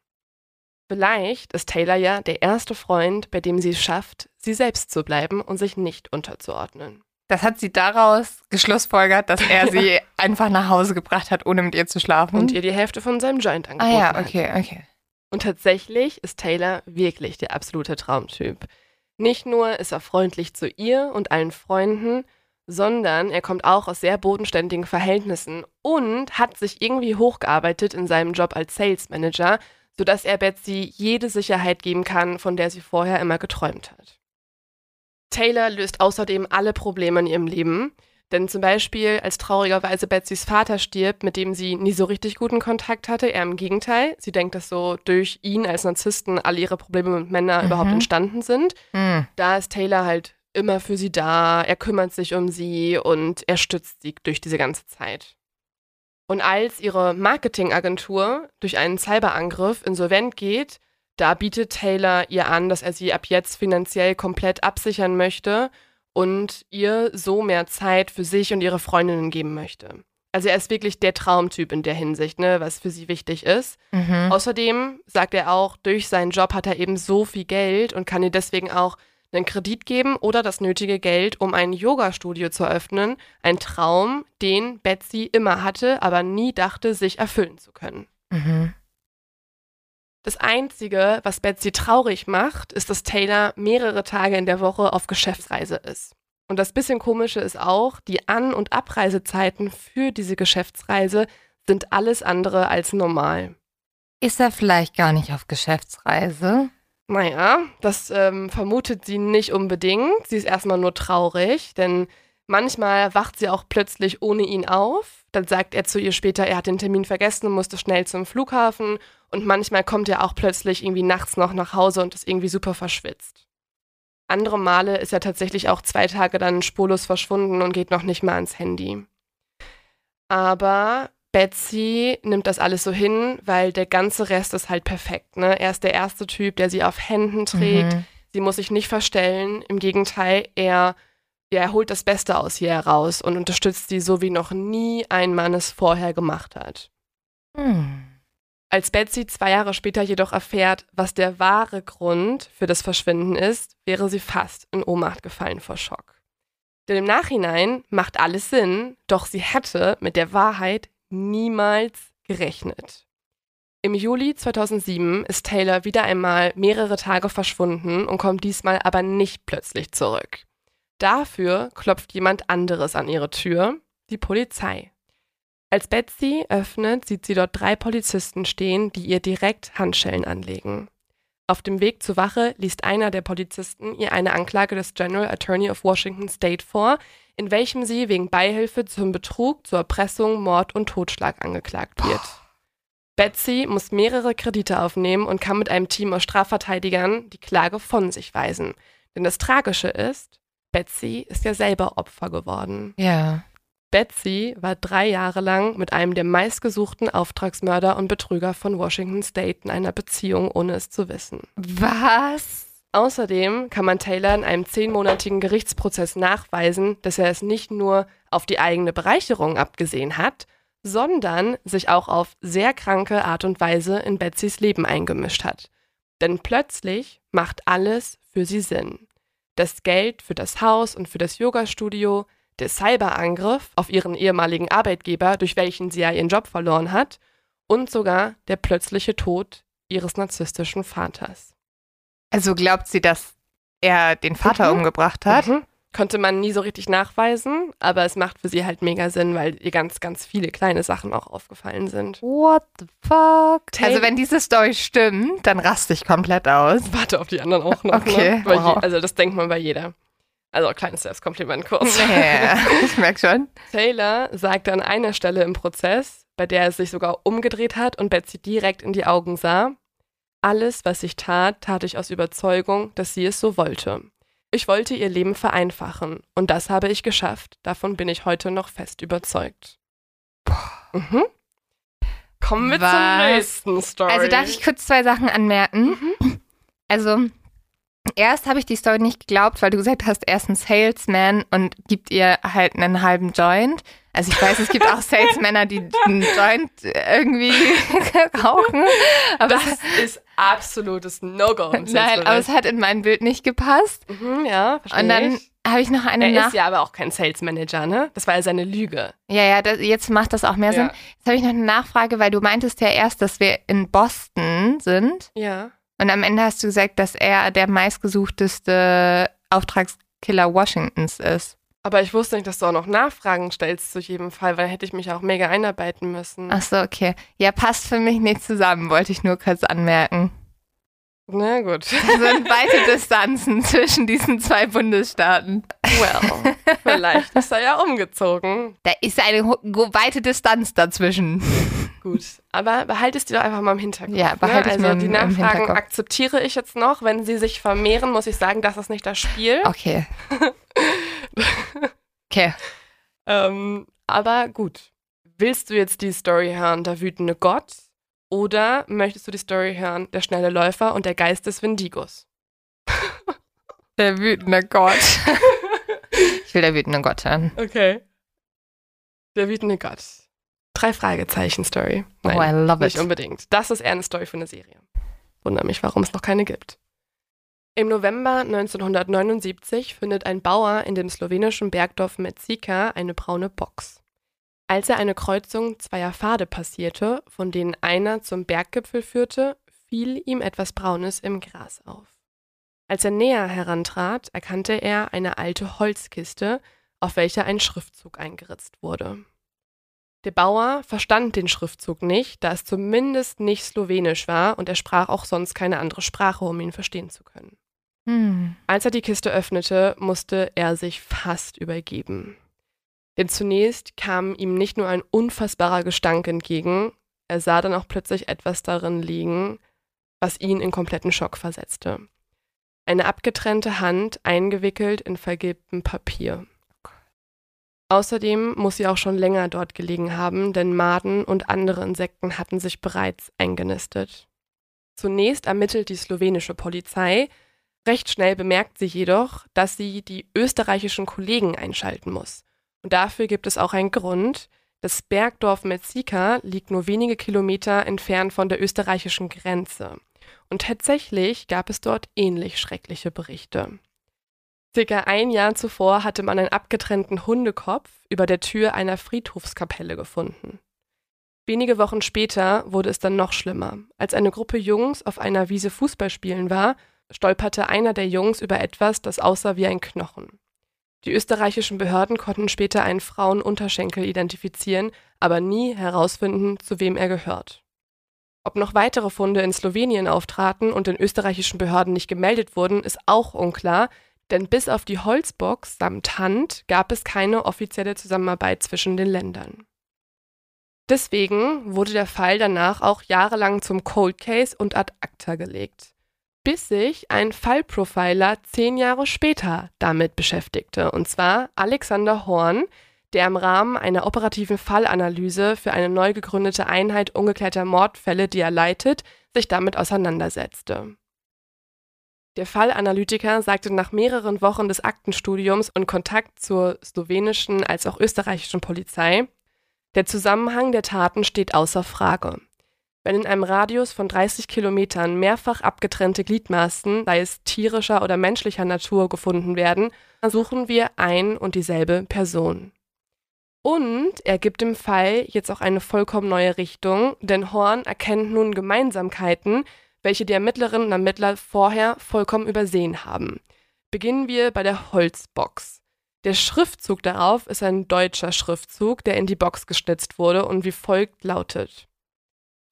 [SPEAKER 4] Vielleicht ist Taylor ja der erste Freund, bei dem sie es schafft, sie selbst zu bleiben und sich nicht unterzuordnen.
[SPEAKER 3] Das hat sie daraus geschlussfolgert, dass er sie einfach nach Hause gebracht hat, ohne mit ihr zu schlafen.
[SPEAKER 4] Und ihr die Hälfte von seinem Joint
[SPEAKER 3] ah
[SPEAKER 4] angeboten
[SPEAKER 3] ja,
[SPEAKER 4] hat.
[SPEAKER 3] okay, okay.
[SPEAKER 4] Und tatsächlich ist Taylor wirklich der absolute Traumtyp. Nicht nur ist er freundlich zu ihr und allen Freunden, sondern er kommt auch aus sehr bodenständigen Verhältnissen und hat sich irgendwie hochgearbeitet in seinem Job als Sales Manager, sodass er Betsy jede Sicherheit geben kann, von der sie vorher immer geträumt hat. Taylor löst außerdem alle Probleme in ihrem Leben, Denn zum Beispiel, als traurigerweise Betsys Vater stirbt, mit dem sie nie so richtig guten Kontakt hatte, eher im Gegenteil. Sie denkt, dass so durch ihn als Narzissten alle ihre Probleme mit Männern
[SPEAKER 3] Mhm.
[SPEAKER 4] überhaupt entstanden sind.
[SPEAKER 3] Hm.
[SPEAKER 4] Da ist Taylor halt immer für sie da, er kümmert sich um sie und er stützt sie durch diese ganze Zeit. Und als ihre Marketingagentur durch einen Cyberangriff insolvent geht, da bietet Taylor ihr an, dass er sie ab jetzt finanziell komplett absichern möchte und ihr so mehr Zeit für sich und ihre Freundinnen geben möchte. Also er ist wirklich der Traumtyp in der Hinsicht, ne, was für sie wichtig ist.
[SPEAKER 3] Mhm.
[SPEAKER 4] Außerdem sagt er auch, durch seinen Job hat er eben so viel Geld und kann ihr deswegen auch einen Kredit geben oder das nötige Geld, um ein Yoga-Studio zu eröffnen. Ein Traum, den Betsy immer hatte, aber nie dachte, sich erfüllen zu können.
[SPEAKER 3] Mhm.
[SPEAKER 4] Das Einzige, was Betsy traurig macht, ist, dass Taylor mehrere Tage in der Woche auf Geschäftsreise ist. Und das bisschen Komische ist auch, die An- und Abreisezeiten für diese Geschäftsreise sind alles andere als normal.
[SPEAKER 3] Ist er vielleicht gar nicht auf Geschäftsreise?
[SPEAKER 4] Naja, das ähm, vermutet sie nicht unbedingt. Sie ist erstmal nur traurig, denn manchmal wacht sie auch plötzlich ohne ihn auf. Dann sagt er zu ihr später, er hat den Termin vergessen und musste schnell zum Flughafen. Und manchmal kommt er auch plötzlich irgendwie nachts noch nach Hause und ist irgendwie super verschwitzt. Andere Male ist er tatsächlich auch zwei Tage dann spurlos verschwunden und geht noch nicht mal ans Handy. Aber Betsy nimmt das alles so hin, weil der ganze Rest ist halt perfekt. Ne? Er ist der erste Typ, der sie auf Händen trägt.
[SPEAKER 3] Mhm.
[SPEAKER 4] Sie muss sich nicht verstellen. Im Gegenteil, er, er holt das Beste aus ihr heraus und unterstützt sie so, wie noch nie ein Mann es vorher gemacht hat.
[SPEAKER 3] Hm.
[SPEAKER 4] Als Betsy zwei Jahre später jedoch erfährt, was der wahre Grund für das Verschwinden ist, wäre sie fast in Ohnmacht gefallen vor Schock. Denn im Nachhinein macht alles Sinn, doch sie hätte mit der Wahrheit niemals gerechnet. Im Juli 2007 ist Taylor wieder einmal mehrere Tage verschwunden und kommt diesmal aber nicht plötzlich zurück. Dafür klopft jemand anderes an ihre Tür, die Polizei. Als Betsy öffnet, sieht sie dort drei Polizisten stehen, die ihr direkt Handschellen anlegen. Auf dem Weg zur Wache liest einer der Polizisten ihr eine Anklage des General Attorney of Washington State vor, in welchem sie wegen Beihilfe zum Betrug, zur Erpressung, Mord und Totschlag angeklagt wird. Betsy muss mehrere Kredite aufnehmen und kann mit einem Team aus Strafverteidigern die Klage von sich weisen. Denn das Tragische ist, Betsy ist ja selber Opfer geworden.
[SPEAKER 3] Ja.
[SPEAKER 4] Betsy war drei Jahre lang mit einem der meistgesuchten Auftragsmörder und Betrüger von Washington State in einer Beziehung, ohne es zu wissen.
[SPEAKER 3] Was?
[SPEAKER 4] Außerdem kann man Taylor in einem zehnmonatigen Gerichtsprozess nachweisen, dass er es nicht nur auf die eigene Bereicherung abgesehen hat, sondern sich auch auf sehr kranke Art und Weise in Betsys Leben eingemischt hat. Denn plötzlich macht alles für sie Sinn. Das Geld für das Haus und für das Yogastudio, der Cyberangriff auf ihren ehemaligen Arbeitgeber, durch welchen sie ja ihren Job verloren hat, und sogar der plötzliche Tod ihres narzisstischen Vaters.
[SPEAKER 3] Also glaubt sie, dass er den Vater
[SPEAKER 4] Mhm.
[SPEAKER 3] umgebracht hat?
[SPEAKER 4] Mhm. Konnte man nie so richtig nachweisen, aber es macht für sie halt mega Sinn, weil ihr ganz, ganz viele kleine Sachen auch aufgefallen sind.
[SPEAKER 3] What the fuck? Also wenn diese Story stimmt, dann raste ich komplett aus.
[SPEAKER 4] Warte auf die anderen auch noch.
[SPEAKER 3] Okay,
[SPEAKER 4] Ne?
[SPEAKER 3] Wow.
[SPEAKER 4] je, also das denkt man bei jeder. Also kleines Selbstkompliment kurz.
[SPEAKER 3] Ja, ich merke schon.
[SPEAKER 4] Taylor sagte an einer Stelle im Prozess, bei der er sich sogar umgedreht hat und Betsy direkt in die Augen sah, alles, was ich tat, tat ich aus Überzeugung, dass sie es so wollte. Ich wollte ihr Leben vereinfachen und das habe ich geschafft. Davon bin ich heute noch fest überzeugt. Mhm. Kommen wir
[SPEAKER 3] Was?
[SPEAKER 4] zur nächsten Story.
[SPEAKER 3] Also darf ich kurz zwei Sachen anmerken? Also erst habe ich die Story nicht geglaubt, weil du gesagt hast, er ist ein Salesman und gibt ihr halt einen halben Joint. Also ich weiß, es gibt auch Salesmänner, die einen Joint irgendwie rauchen. Aber
[SPEAKER 4] das ist absolutes No-Go.
[SPEAKER 3] nein, aber es hat in mein Bild nicht gepasst.
[SPEAKER 4] Mhm, ja, verstehe
[SPEAKER 3] Und dann habe ich noch eine
[SPEAKER 4] Er ist ja aber auch kein Sales Manager, ne? Das war ja seine Lüge.
[SPEAKER 3] Ja, ja, das, jetzt macht das auch mehr Sinn.
[SPEAKER 4] Ja.
[SPEAKER 3] Jetzt habe ich noch eine Nachfrage, weil du meintest ja erst, dass wir in Boston sind.
[SPEAKER 4] Ja.
[SPEAKER 3] Und am Ende hast du gesagt, dass er der meistgesuchteste Auftragskiller Washingtons ist.
[SPEAKER 4] Aber ich wusste nicht, dass du auch noch Nachfragen stellst zu jedem Fall, weil dann hätte ich mich auch mega einarbeiten müssen.
[SPEAKER 3] Ach so, okay. Ja, passt für mich nicht zusammen, wollte ich nur kurz anmerken.
[SPEAKER 4] Na gut.
[SPEAKER 3] Es sind weite Distanzen zwischen diesen zwei Bundesstaaten.
[SPEAKER 4] Well, vielleicht ist er ja umgezogen.
[SPEAKER 3] Da ist eine weite Distanz dazwischen.
[SPEAKER 4] Gut, aber behalte es dir doch einfach mal im Hinterkopf.
[SPEAKER 3] Ja, behalte
[SPEAKER 4] ne?
[SPEAKER 3] ich
[SPEAKER 4] Also die
[SPEAKER 3] im-
[SPEAKER 4] Nachfragen akzeptiere ich jetzt noch. Wenn sie sich vermehren, muss ich sagen, das ist nicht das Spiel.
[SPEAKER 3] Okay. Okay.
[SPEAKER 4] Ähm, aber gut. Willst du jetzt die Story hören, der wütende Gott? Oder möchtest du die Story hören, der schnelle Läufer und der Geist des Wendigos?
[SPEAKER 3] Der wütende Gott. ich will der wütende Gott hören.
[SPEAKER 4] Okay. Der wütende Gott. Drei Fragezeichen Story.
[SPEAKER 3] Oh, I love
[SPEAKER 4] nicht
[SPEAKER 3] it.
[SPEAKER 4] unbedingt. Das ist eher eine Story für eine Serie. Wundere mich, warum es noch keine gibt. Im November 1979 findet ein Bauer in dem slowenischen Bergdorf Metzika eine braune Box. Als er eine Kreuzung zweier Pfade passierte, von denen einer zum Berggipfel führte, fiel ihm etwas Braunes im Gras auf. Als er näher herantrat, erkannte er eine alte Holzkiste, auf welcher ein Schriftzug eingeritzt wurde. Der Bauer verstand den Schriftzug nicht, da es zumindest nicht slowenisch war und er sprach auch sonst keine andere Sprache, um ihn verstehen zu können.
[SPEAKER 3] Hm.
[SPEAKER 4] Als er die Kiste öffnete, musste er sich fast übergeben. Denn zunächst kam ihm nicht nur ein unfassbarer Gestank entgegen, er sah dann auch plötzlich etwas darin liegen, was ihn in kompletten Schock versetzte. Eine abgetrennte Hand eingewickelt in vergilbtem Papier. Außerdem muss sie auch schon länger dort gelegen haben, denn Maden und andere Insekten hatten sich bereits eingenistet. Zunächst ermittelt die slowenische Polizei, recht schnell bemerkt sie jedoch, dass sie die österreichischen Kollegen einschalten muss. Und dafür gibt es auch einen Grund. Das Bergdorf Metzika liegt nur wenige Kilometer entfernt von der österreichischen Grenze. Und tatsächlich gab es dort ähnlich schreckliche Berichte. Circa ein Jahr zuvor hatte man einen abgetrennten Hundekopf über der Tür einer Friedhofskapelle gefunden. Wenige Wochen später wurde es dann noch schlimmer. Als eine Gruppe Jungs auf einer Wiese Fußball spielen war, stolperte einer der Jungs über etwas, das aussah wie ein Knochen. Die österreichischen Behörden konnten später einen Frauenunterschenkel identifizieren, aber nie herausfinden, zu wem er gehört. Ob noch weitere Funde in Slowenien auftraten und den österreichischen Behörden nicht gemeldet wurden, ist auch unklar, denn bis auf die Holzbox samt Hand gab es keine offizielle Zusammenarbeit zwischen den Ländern. Deswegen wurde der Fall danach auch jahrelang zum Cold Case und ad acta gelegt, bis sich ein Fallprofiler zehn Jahre später damit beschäftigte, und zwar Alexander Horn, der im Rahmen einer operativen Fallanalyse für eine neu gegründete Einheit ungeklärter Mordfälle, die er leitet, sich damit auseinandersetzte. Der Fallanalytiker sagte nach mehreren Wochen des Aktenstudiums und Kontakt zur slowenischen als auch österreichischen Polizei, der Zusammenhang der Taten steht außer Frage. Wenn in einem Radius von 30 Kilometern mehrfach abgetrennte Gliedmaßen, sei es tierischer oder menschlicher Natur, gefunden werden, suchen wir ein und dieselbe Person. Und er gibt dem Fall jetzt auch eine vollkommen neue Richtung, denn Horn erkennt nun Gemeinsamkeiten, welche die Ermittlerinnen und Ermittler vorher vollkommen übersehen haben. Beginnen wir bei der Holzbox. Der Schriftzug darauf ist ein deutscher Schriftzug, der in die Box geschnitzt wurde und wie folgt lautet.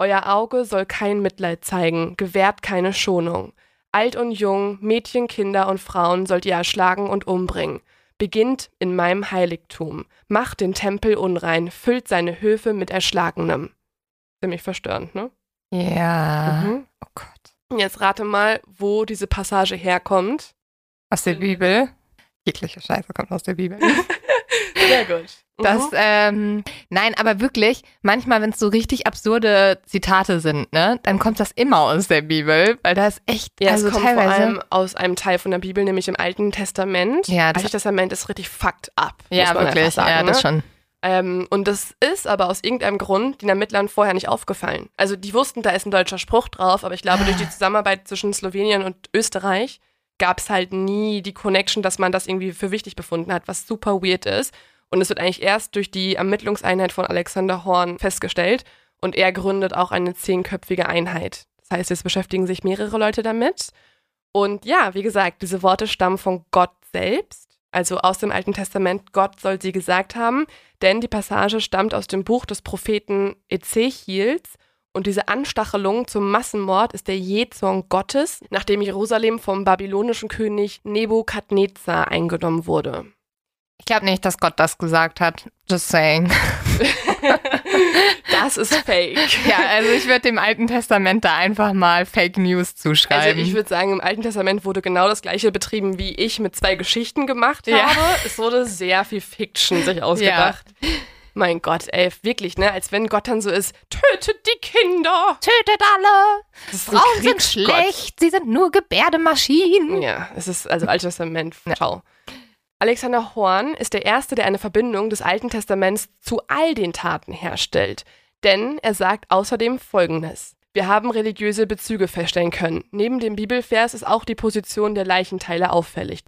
[SPEAKER 4] Euer Auge soll kein Mitleid zeigen, gewährt keine Schonung. Alt und jung, Mädchen, Kinder und Frauen sollt ihr erschlagen und umbringen. Beginnt in meinem Heiligtum, macht den Tempel unrein, füllt seine Höfe mit Erschlagenem. Ziemlich verstörend, ne?
[SPEAKER 3] Ja.
[SPEAKER 4] Mhm.
[SPEAKER 3] Oh Gott.
[SPEAKER 4] Jetzt rate mal, wo diese Passage herkommt.
[SPEAKER 3] Aus der Bibel. Jegliche Scheiße kommt aus der Bibel.
[SPEAKER 4] Sehr gut.
[SPEAKER 3] Das,
[SPEAKER 4] Mhm.
[SPEAKER 3] ähm, nein, aber wirklich, manchmal, wenn es so richtig absurde Zitate sind, ne, dann kommt das immer aus der Bibel, weil da ist echt,
[SPEAKER 4] Ja,
[SPEAKER 3] also
[SPEAKER 4] es kommt
[SPEAKER 3] teilweise.
[SPEAKER 4] vor allem aus einem Teil von der Bibel, nämlich im Alten Testament.
[SPEAKER 3] Ja, das-
[SPEAKER 4] Altes Testament ist richtig fucked up.
[SPEAKER 3] ja,
[SPEAKER 4] muss man
[SPEAKER 3] wirklich,
[SPEAKER 4] sagen,
[SPEAKER 3] ja, das
[SPEAKER 4] ne?
[SPEAKER 3] schon.
[SPEAKER 4] Ähm, und das ist aber aus irgendeinem Grund den Ermittlern vorher nicht aufgefallen. Also die wussten, da ist ein deutscher Spruch drauf, aber ich glaube, durch die Zusammenarbeit zwischen Slowenien und Österreich gab es halt nie die Connection, dass man das irgendwie für wichtig befunden hat, was super weird ist. Und es wird eigentlich erst durch die Ermittlungseinheit von Alexander Horn festgestellt und er gründet auch eine zehnköpfige Einheit. Das heißt, es beschäftigen sich mehrere Leute damit. Und ja, wie gesagt, diese Worte stammen von Gott selbst, also aus dem Alten Testament. Gott soll sie gesagt haben, denn die Passage stammt aus dem Buch des Propheten Ezechiels Und diese Anstachelung zum Massenmord ist der Jähzorn Gottes, nachdem Jerusalem vom babylonischen König Nebukadnezar eingenommen wurde.
[SPEAKER 3] Ich glaube nicht, dass Gott das gesagt hat. Just saying.
[SPEAKER 4] das ist fake.
[SPEAKER 3] Ja, also ich würde dem Alten Testament da einfach mal Fake News zuschreiben.
[SPEAKER 4] Also ich würde sagen, im Alten Testament wurde genau das gleiche betrieben, wie ich mit zwei Geschichten gemacht habe. Ja. Es wurde sehr viel Fiction sich ausgedacht. Ja. Mein Gott, ey, wirklich, ne? Als wenn Gott dann so ist, tötet die Kinder!
[SPEAKER 3] Tötet alle! Frauen sind schlecht, sie sind nur Gebärdemaschinen.
[SPEAKER 4] Ja, es ist also Altes Testament, schau. Alexander Horn ist der Erste, der eine Verbindung des Alten Testaments zu all den Taten herstellt. Denn er sagt außerdem Folgendes. Wir haben religiöse Bezüge feststellen können. Neben dem Bibelvers ist auch die Position der Leichenteile auffällig.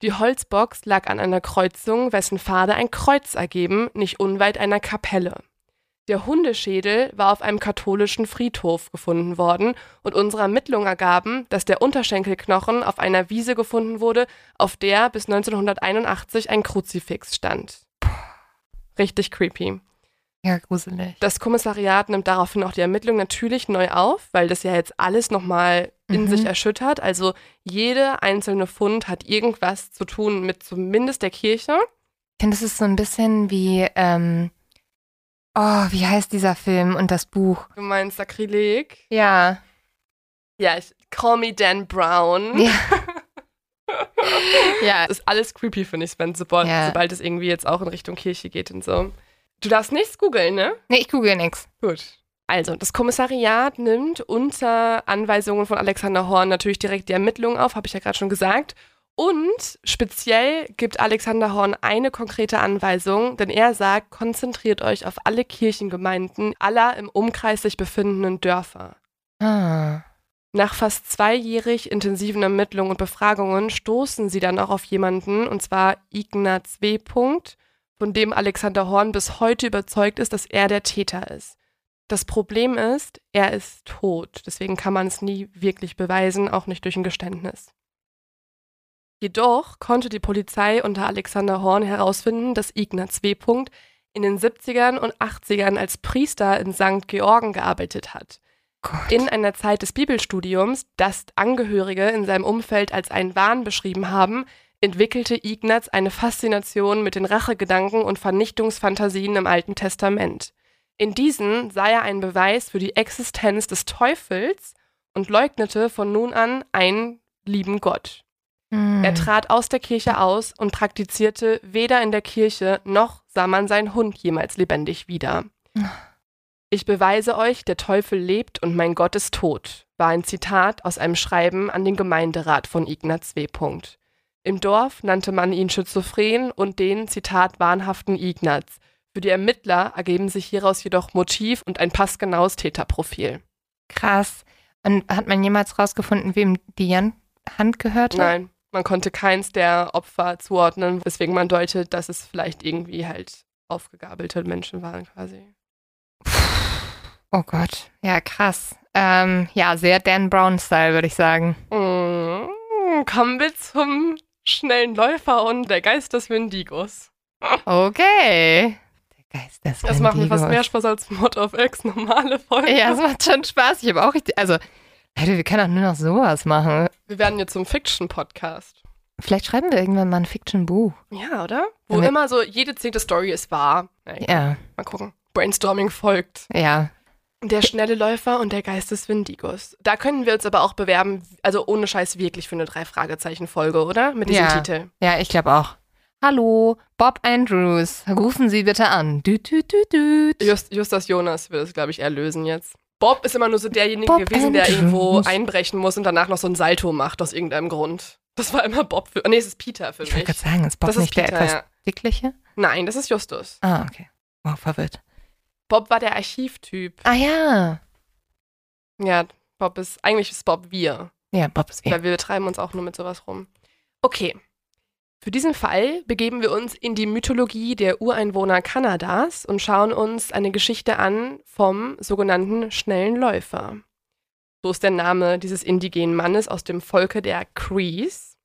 [SPEAKER 4] Die Holzbox lag an einer Kreuzung, wessen Pfade ein Kreuz ergeben, nicht unweit einer Kapelle. Der Hundeschädel war auf einem katholischen Friedhof gefunden worden und unsere Ermittlungen ergaben, dass der Unterschenkelknochen auf einer Wiese gefunden wurde, auf der bis 1981 ein Kruzifix stand. Richtig creepy.
[SPEAKER 3] Ja, gruselig.
[SPEAKER 4] Das Kommissariat nimmt daraufhin auch die Ermittlung natürlich neu auf, weil das ja jetzt alles nochmal in mhm. sich erschüttert. Also jede einzelne Fund hat irgendwas zu tun mit zumindest der Kirche.
[SPEAKER 3] Ich finde, das ist so ein bisschen wie, ähm, oh, wie heißt dieser Film und das Buch?
[SPEAKER 4] Du meinst Sakrileg?
[SPEAKER 3] Ja.
[SPEAKER 4] Ja, ich, Call Me Dan Brown.
[SPEAKER 3] Ja.
[SPEAKER 4] ja. Das ist alles creepy, finde ich, wenn sobald, ja. sobald es irgendwie jetzt auch in Richtung Kirche geht und so. Du darfst nichts googeln, ne?
[SPEAKER 3] Nee, ich google nichts.
[SPEAKER 4] Gut. Also, das Kommissariat nimmt unter Anweisungen von Alexander Horn natürlich direkt die Ermittlungen auf, habe ich ja gerade schon gesagt. Und speziell gibt Alexander Horn eine konkrete Anweisung, denn er sagt, konzentriert euch auf alle Kirchengemeinden aller im Umkreis sich befindenden Dörfer.
[SPEAKER 3] Ah.
[SPEAKER 4] Nach fast zweijährig intensiven Ermittlungen und Befragungen stoßen sie dann auch auf jemanden, und zwar Ignaz W von dem Alexander Horn bis heute überzeugt ist, dass er der Täter ist. Das Problem ist, er ist tot, deswegen kann man es nie wirklich beweisen, auch nicht durch ein Geständnis. Jedoch konnte die Polizei unter Alexander Horn herausfinden, dass Ignaz W. in den 70ern und 80ern als Priester in St. Georgen gearbeitet hat. Gott. In einer Zeit des Bibelstudiums, das Angehörige in seinem Umfeld als einen Wahn beschrieben haben, entwickelte Ignaz eine Faszination mit den Rachegedanken und Vernichtungsfantasien im Alten Testament. In diesen sah er einen Beweis für die Existenz des Teufels und leugnete von nun an einen lieben Gott.
[SPEAKER 3] Mhm.
[SPEAKER 4] Er trat aus der Kirche aus und praktizierte weder in der Kirche noch sah man seinen Hund jemals lebendig wieder. Ich beweise euch, der Teufel lebt und mein Gott ist tot, war ein Zitat aus einem Schreiben an den Gemeinderat von Ignaz W. Im Dorf nannte man ihn Schizophren und den, Zitat, wahnhaften Ignaz. Für die Ermittler ergeben sich hieraus jedoch Motiv und ein passgenaues Täterprofil.
[SPEAKER 3] Krass. Und hat man jemals rausgefunden, wem die Hand gehörte?
[SPEAKER 4] Nein, man konnte keins der Opfer zuordnen, weswegen man deutet, dass es vielleicht irgendwie halt aufgegabelte Menschen waren quasi.
[SPEAKER 3] Oh Gott, ja krass. Ähm, ja, sehr Dan Brown-Style, würde ich sagen.
[SPEAKER 4] Mm, kommen wir zum schnellen Läufer und der Geist des Wendigos.
[SPEAKER 3] Okay.
[SPEAKER 4] Der Geist des Das macht mir fast mehr Spaß als Mod of X normale Folgen.
[SPEAKER 3] Ja, es macht schon Spaß. Ich habe auch richtig, also, Leute, wir können auch nur noch sowas machen.
[SPEAKER 4] Wir werden jetzt zum Fiction-Podcast.
[SPEAKER 3] Vielleicht schreiben wir irgendwann mal ein Fiction-Buch.
[SPEAKER 4] Ja, oder? Wo Damit immer so, jede zehnte Story ist wahr.
[SPEAKER 3] Ja, ja.
[SPEAKER 4] Mal gucken. Brainstorming folgt.
[SPEAKER 3] Ja,
[SPEAKER 4] der schnelle Läufer und der Geist des Windigos. Da können wir uns aber auch bewerben, also ohne Scheiß wirklich für eine Drei-Fragezeichen-Folge, oder? Mit diesem
[SPEAKER 3] ja.
[SPEAKER 4] Titel.
[SPEAKER 3] Ja, ich glaube auch. Hallo, Bob Andrews, rufen Sie bitte an. Du, du, du, du.
[SPEAKER 4] Just, Justus Jonas will das, glaube ich, erlösen jetzt. Bob ist immer nur so derjenige Bob gewesen, Andrews. der irgendwo einbrechen muss und danach noch so ein Salto macht aus irgendeinem Grund. Das war immer Bob für. Nee, es ist Peter für
[SPEAKER 3] ich mich. Ich wollte gerade sagen, ist Bob das nicht ist Peter, der etwas ja. dickliche?
[SPEAKER 4] Nein, das ist Justus.
[SPEAKER 3] Ah, okay. Wow, verwirrt.
[SPEAKER 4] Bob war der Archivtyp.
[SPEAKER 3] Ah ja.
[SPEAKER 4] Ja, Bob ist, eigentlich ist Bob wir.
[SPEAKER 3] Ja, Bob ist wir.
[SPEAKER 4] Weil wir treiben uns auch nur mit sowas rum. Okay. Für diesen Fall begeben wir uns in die Mythologie der Ureinwohner Kanadas und schauen uns eine Geschichte an vom sogenannten schnellen Läufer. So ist der Name dieses indigenen Mannes aus dem Volke der Crees.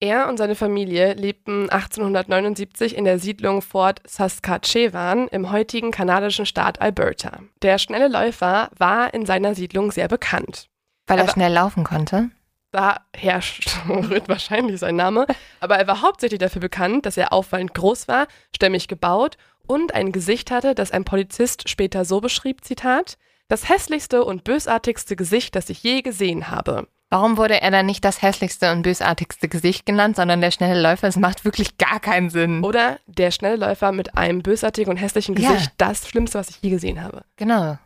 [SPEAKER 4] Er und seine Familie lebten 1879 in der Siedlung Fort Saskatchewan im heutigen kanadischen Staat Alberta. Der schnelle Läufer war in seiner Siedlung sehr bekannt.
[SPEAKER 3] Weil er
[SPEAKER 4] Aber-
[SPEAKER 3] schnell laufen konnte.
[SPEAKER 4] Daher rührt wahrscheinlich sein Name, aber er war hauptsächlich dafür bekannt, dass er auffallend groß war, stämmig gebaut und ein Gesicht hatte, das ein Polizist später so beschrieb, Zitat, das hässlichste und bösartigste Gesicht, das ich je gesehen habe.
[SPEAKER 3] Warum wurde er dann nicht das hässlichste und bösartigste Gesicht genannt, sondern der schnelle Läufer? Es macht wirklich gar keinen Sinn.
[SPEAKER 4] Oder der schnelle Läufer mit einem bösartigen und hässlichen
[SPEAKER 3] Ja.
[SPEAKER 4] Gesicht, das Schlimmste, was ich je gesehen habe.
[SPEAKER 3] Genau.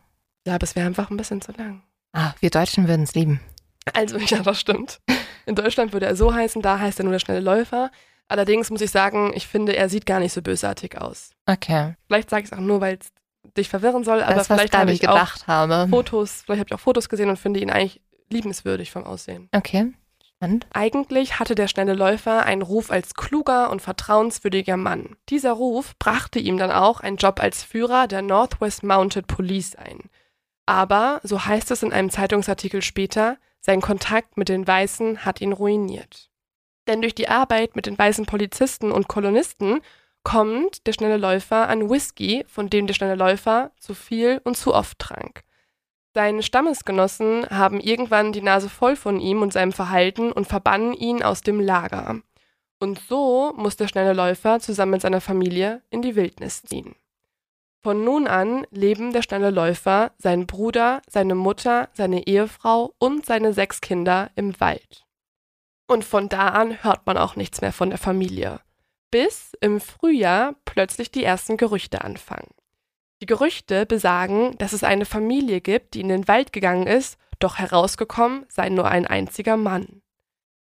[SPEAKER 4] Ja, aber es wäre einfach ein bisschen zu lang.
[SPEAKER 3] Ah, wir Deutschen würden es lieben.
[SPEAKER 4] Also, ja, das stimmt. In Deutschland würde er so heißen, da heißt er nur der schnelle Läufer. Allerdings muss ich sagen, ich finde, er sieht gar nicht so bösartig aus.
[SPEAKER 3] Okay.
[SPEAKER 4] Vielleicht sage ich es auch nur, weil es dich verwirren soll, aber
[SPEAKER 3] das,
[SPEAKER 4] vielleicht habe
[SPEAKER 3] ich
[SPEAKER 4] ich auch
[SPEAKER 3] gedacht habe.
[SPEAKER 4] Fotos, vielleicht habe ich auch Fotos gesehen und finde ihn eigentlich liebenswürdig vom Aussehen.
[SPEAKER 3] Okay. Spannend.
[SPEAKER 4] Eigentlich hatte der schnelle Läufer einen Ruf als kluger und vertrauenswürdiger Mann. Dieser Ruf brachte ihm dann auch einen Job als Führer der Northwest Mounted Police ein. Aber, so heißt es in einem Zeitungsartikel später, sein Kontakt mit den Weißen hat ihn ruiniert. Denn durch die Arbeit mit den weißen Polizisten und Kolonisten kommt der schnelle Läufer an Whisky, von dem der schnelle Läufer zu viel und zu oft trank. Seine Stammesgenossen haben irgendwann die Nase voll von ihm und seinem Verhalten und verbannen ihn aus dem Lager. Und so muss der schnelle Läufer zusammen mit seiner Familie in die Wildnis ziehen. Von nun an leben der schnelle Läufer, sein Bruder, seine Mutter, seine Ehefrau und seine sechs Kinder im Wald. Und von da an hört man auch nichts mehr von der Familie. Bis im Frühjahr plötzlich die ersten Gerüchte anfangen. Die Gerüchte besagen, dass es eine Familie gibt, die in den Wald gegangen ist, doch herausgekommen sei nur ein einziger Mann.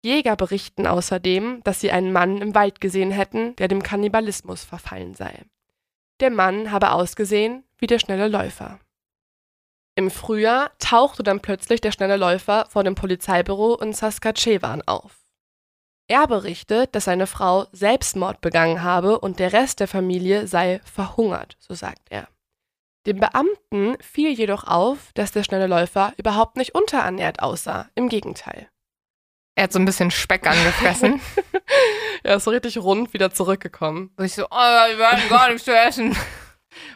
[SPEAKER 4] Jäger berichten außerdem, dass sie einen Mann im Wald gesehen hätten, der dem Kannibalismus verfallen sei. Der Mann habe ausgesehen wie der schnelle Läufer. Im Frühjahr tauchte dann plötzlich der schnelle Läufer vor dem Polizeibüro in Saskatchewan auf. Er berichtet, dass seine Frau Selbstmord begangen habe und der Rest der Familie sei verhungert, so sagt er. Dem Beamten fiel jedoch auf, dass der schnelle Läufer überhaupt nicht unterernährt aussah. Im Gegenteil.
[SPEAKER 3] Er hat so ein bisschen Speck angefressen.
[SPEAKER 4] Er ist so richtig rund wieder zurückgekommen.
[SPEAKER 3] Und ich so, oh, wir hatten gar nichts zu essen.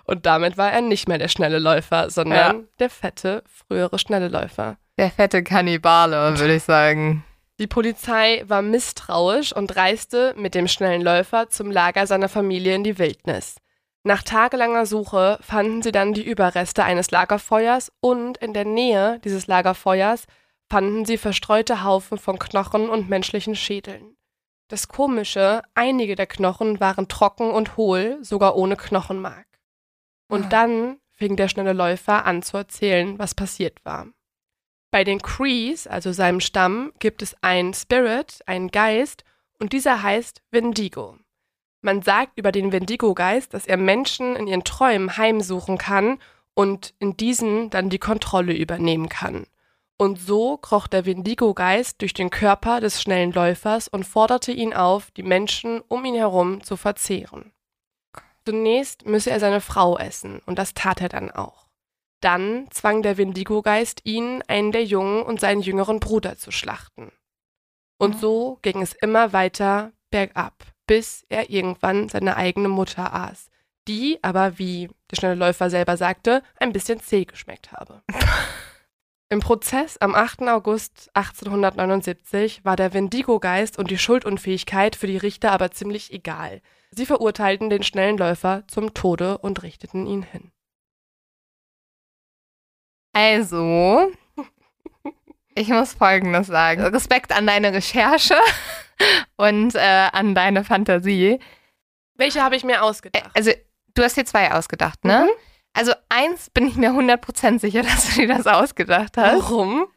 [SPEAKER 4] Und damit war er nicht mehr der schnelle Läufer, sondern der fette, frühere schnelle Läufer.
[SPEAKER 3] Der fette Kannibale, würde ich sagen.
[SPEAKER 4] Die Polizei war misstrauisch und reiste mit dem schnellen Läufer zum Lager seiner Familie in die Wildnis. Nach tagelanger Suche fanden sie dann die Überreste eines Lagerfeuers und in der Nähe dieses Lagerfeuers fanden sie verstreute Haufen von Knochen und menschlichen Schädeln. Das Komische, einige der Knochen waren trocken und hohl, sogar ohne Knochenmark. Und
[SPEAKER 3] Ah.
[SPEAKER 4] dann fing der schnelle Läufer an zu erzählen, was passiert war. Bei den Crees, also seinem Stamm, gibt es einen Spirit, einen Geist, und dieser heißt Wendigo. Man sagt über den Wendigo-Geist, dass er Menschen in ihren Träumen heimsuchen kann und in diesen dann die Kontrolle übernehmen kann. Und so kroch der Wendigo-Geist durch den Körper des schnellen Läufers und forderte ihn auf, die Menschen um ihn herum zu verzehren. Zunächst müsse er seine Frau essen, und das tat er dann auch. Dann zwang der Wendigo-Geist ihn, einen der Jungen und seinen jüngeren Bruder zu schlachten. Und so ging es immer weiter bergab, bis er irgendwann seine eigene Mutter aß, die aber, wie der schnelle Läufer selber sagte, ein bisschen zäh geschmeckt habe. Im Prozess am 8. August 1879 war der Wendigo-Geist und die Schuldunfähigkeit für die Richter aber ziemlich egal. Sie verurteilten den schnellen Läufer zum Tode und richteten ihn hin.
[SPEAKER 3] Also, ich muss Folgendes sagen. Respekt an deine Recherche und äh, an deine Fantasie.
[SPEAKER 4] Welche habe ich mir ausgedacht?
[SPEAKER 3] Also, du hast dir zwei ausgedacht, ne?
[SPEAKER 4] Mhm.
[SPEAKER 3] Also, eins bin ich mir 100% sicher, dass du dir das ausgedacht hast.
[SPEAKER 4] Warum?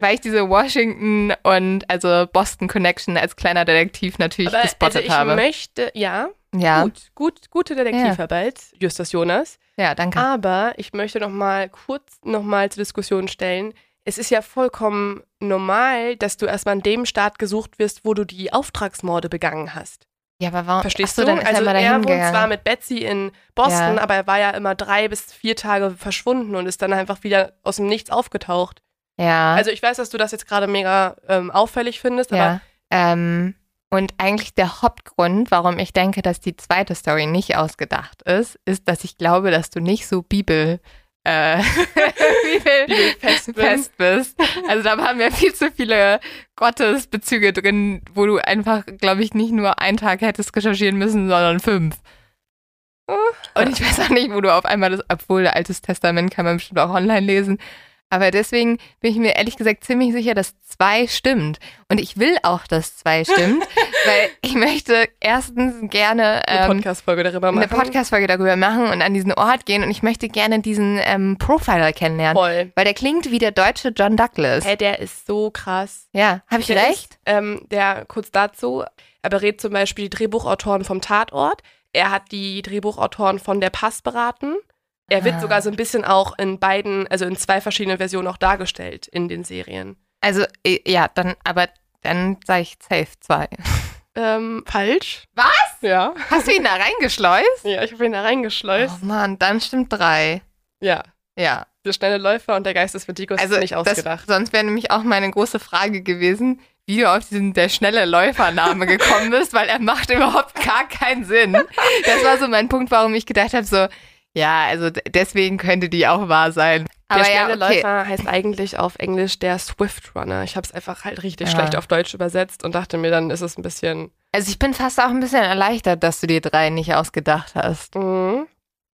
[SPEAKER 3] Weil ich diese Washington und also Boston Connection als kleiner Detektiv natürlich
[SPEAKER 4] Aber also
[SPEAKER 3] gespottet
[SPEAKER 4] ich
[SPEAKER 3] habe.
[SPEAKER 4] möchte, ja,
[SPEAKER 3] Ja,
[SPEAKER 4] gut, gut, gute Detektivarbeit, Justus Jonas.
[SPEAKER 3] ja, danke.
[SPEAKER 4] Aber ich möchte noch mal kurz noch mal zur Diskussion stellen. Es ist ja vollkommen normal, dass du erstmal an dem Staat gesucht wirst, wo du die Auftragsmorde begangen hast.
[SPEAKER 3] Ja, aber warum?
[SPEAKER 4] Verstehst
[SPEAKER 3] Ach so,
[SPEAKER 4] du? Also
[SPEAKER 3] er
[SPEAKER 4] wohnt
[SPEAKER 3] gegangen.
[SPEAKER 4] zwar mit Betsy in Boston,
[SPEAKER 3] Ja.
[SPEAKER 4] aber er war ja immer drei bis vier Tage verschwunden und ist dann einfach wieder aus dem Nichts aufgetaucht.
[SPEAKER 3] Ja.
[SPEAKER 4] Also ich weiß, dass du das jetzt gerade mega ähm, auffällig findest, aber
[SPEAKER 3] ja. Ähm, Und eigentlich der Hauptgrund, warum ich denke, dass die zweite Story nicht ausgedacht ist, ist, dass ich glaube, dass du nicht so Bibel, äh, Bibel
[SPEAKER 4] fest bin.
[SPEAKER 3] fest bist. Also da waren ja viel zu viele Gottesbezüge drin, wo du einfach, glaube ich, nicht nur einen Tag hättest recherchieren müssen, sondern fünf. Und ich weiß auch nicht, wo du auf einmal das, obwohl Altes Testament kann man bestimmt auch online lesen. Aber deswegen bin ich mir ehrlich gesagt ziemlich sicher, dass zwei stimmt. Und ich will auch, dass zwei stimmt, weil ich möchte erstens gerne
[SPEAKER 4] Eine
[SPEAKER 3] ähm,
[SPEAKER 4] Podcast-Folge darüber machen.
[SPEAKER 3] eine Podcast-Folge darüber machen und an diesen Ort gehen. Und ich möchte gerne diesen ähm, Profiler kennenlernen.
[SPEAKER 4] Voll.
[SPEAKER 3] Weil der klingt wie der deutsche John Douglas.
[SPEAKER 4] Hey, der ist so krass.
[SPEAKER 3] Ja, habe ich
[SPEAKER 4] Der
[SPEAKER 3] recht?
[SPEAKER 4] Ist, ähm, der, kurz dazu, er berät zum Beispiel die Drehbuchautoren vom Tatort. Er hat die Drehbuchautoren von Der Pass beraten. Er wird
[SPEAKER 3] Ah.
[SPEAKER 4] sogar so ein bisschen auch in beiden, also in zwei verschiedenen Versionen auch dargestellt in den Serien.
[SPEAKER 3] Also, äh, ja, dann, aber dann sage ich safe zwei.
[SPEAKER 4] Ähm, falsch.
[SPEAKER 3] Was?
[SPEAKER 4] Ja.
[SPEAKER 3] Hast du ihn da reingeschleust?
[SPEAKER 4] Ja, ich habe ihn da reingeschleust.
[SPEAKER 3] Oh Mann, dann stimmt drei.
[SPEAKER 4] Ja.
[SPEAKER 3] Ja.
[SPEAKER 4] Der schnelle Läufer und der Geist des Vertigos
[SPEAKER 3] Also,
[SPEAKER 4] ist nicht
[SPEAKER 3] das,
[SPEAKER 4] ausgedacht.
[SPEAKER 3] sonst wäre nämlich auch meine große Frage gewesen, wie du auf diesen der schnelle Läufername gekommen bist, weil er macht überhaupt gar keinen Sinn. Das war so mein Punkt, warum ich gedacht habe, so, ja, also deswegen könnte die auch wahr sein.
[SPEAKER 4] Der
[SPEAKER 3] Aber
[SPEAKER 4] schnelle
[SPEAKER 3] ja, okay.
[SPEAKER 4] Läufer heißt eigentlich auf Englisch der Swift Runner. Ich habe es einfach halt richtig
[SPEAKER 3] Ja.
[SPEAKER 4] schlecht auf Deutsch übersetzt und dachte mir, dann ist es ein bisschen.
[SPEAKER 3] Also ich bin fast auch ein bisschen erleichtert, dass du dir drei nicht ausgedacht hast.
[SPEAKER 4] Mhm.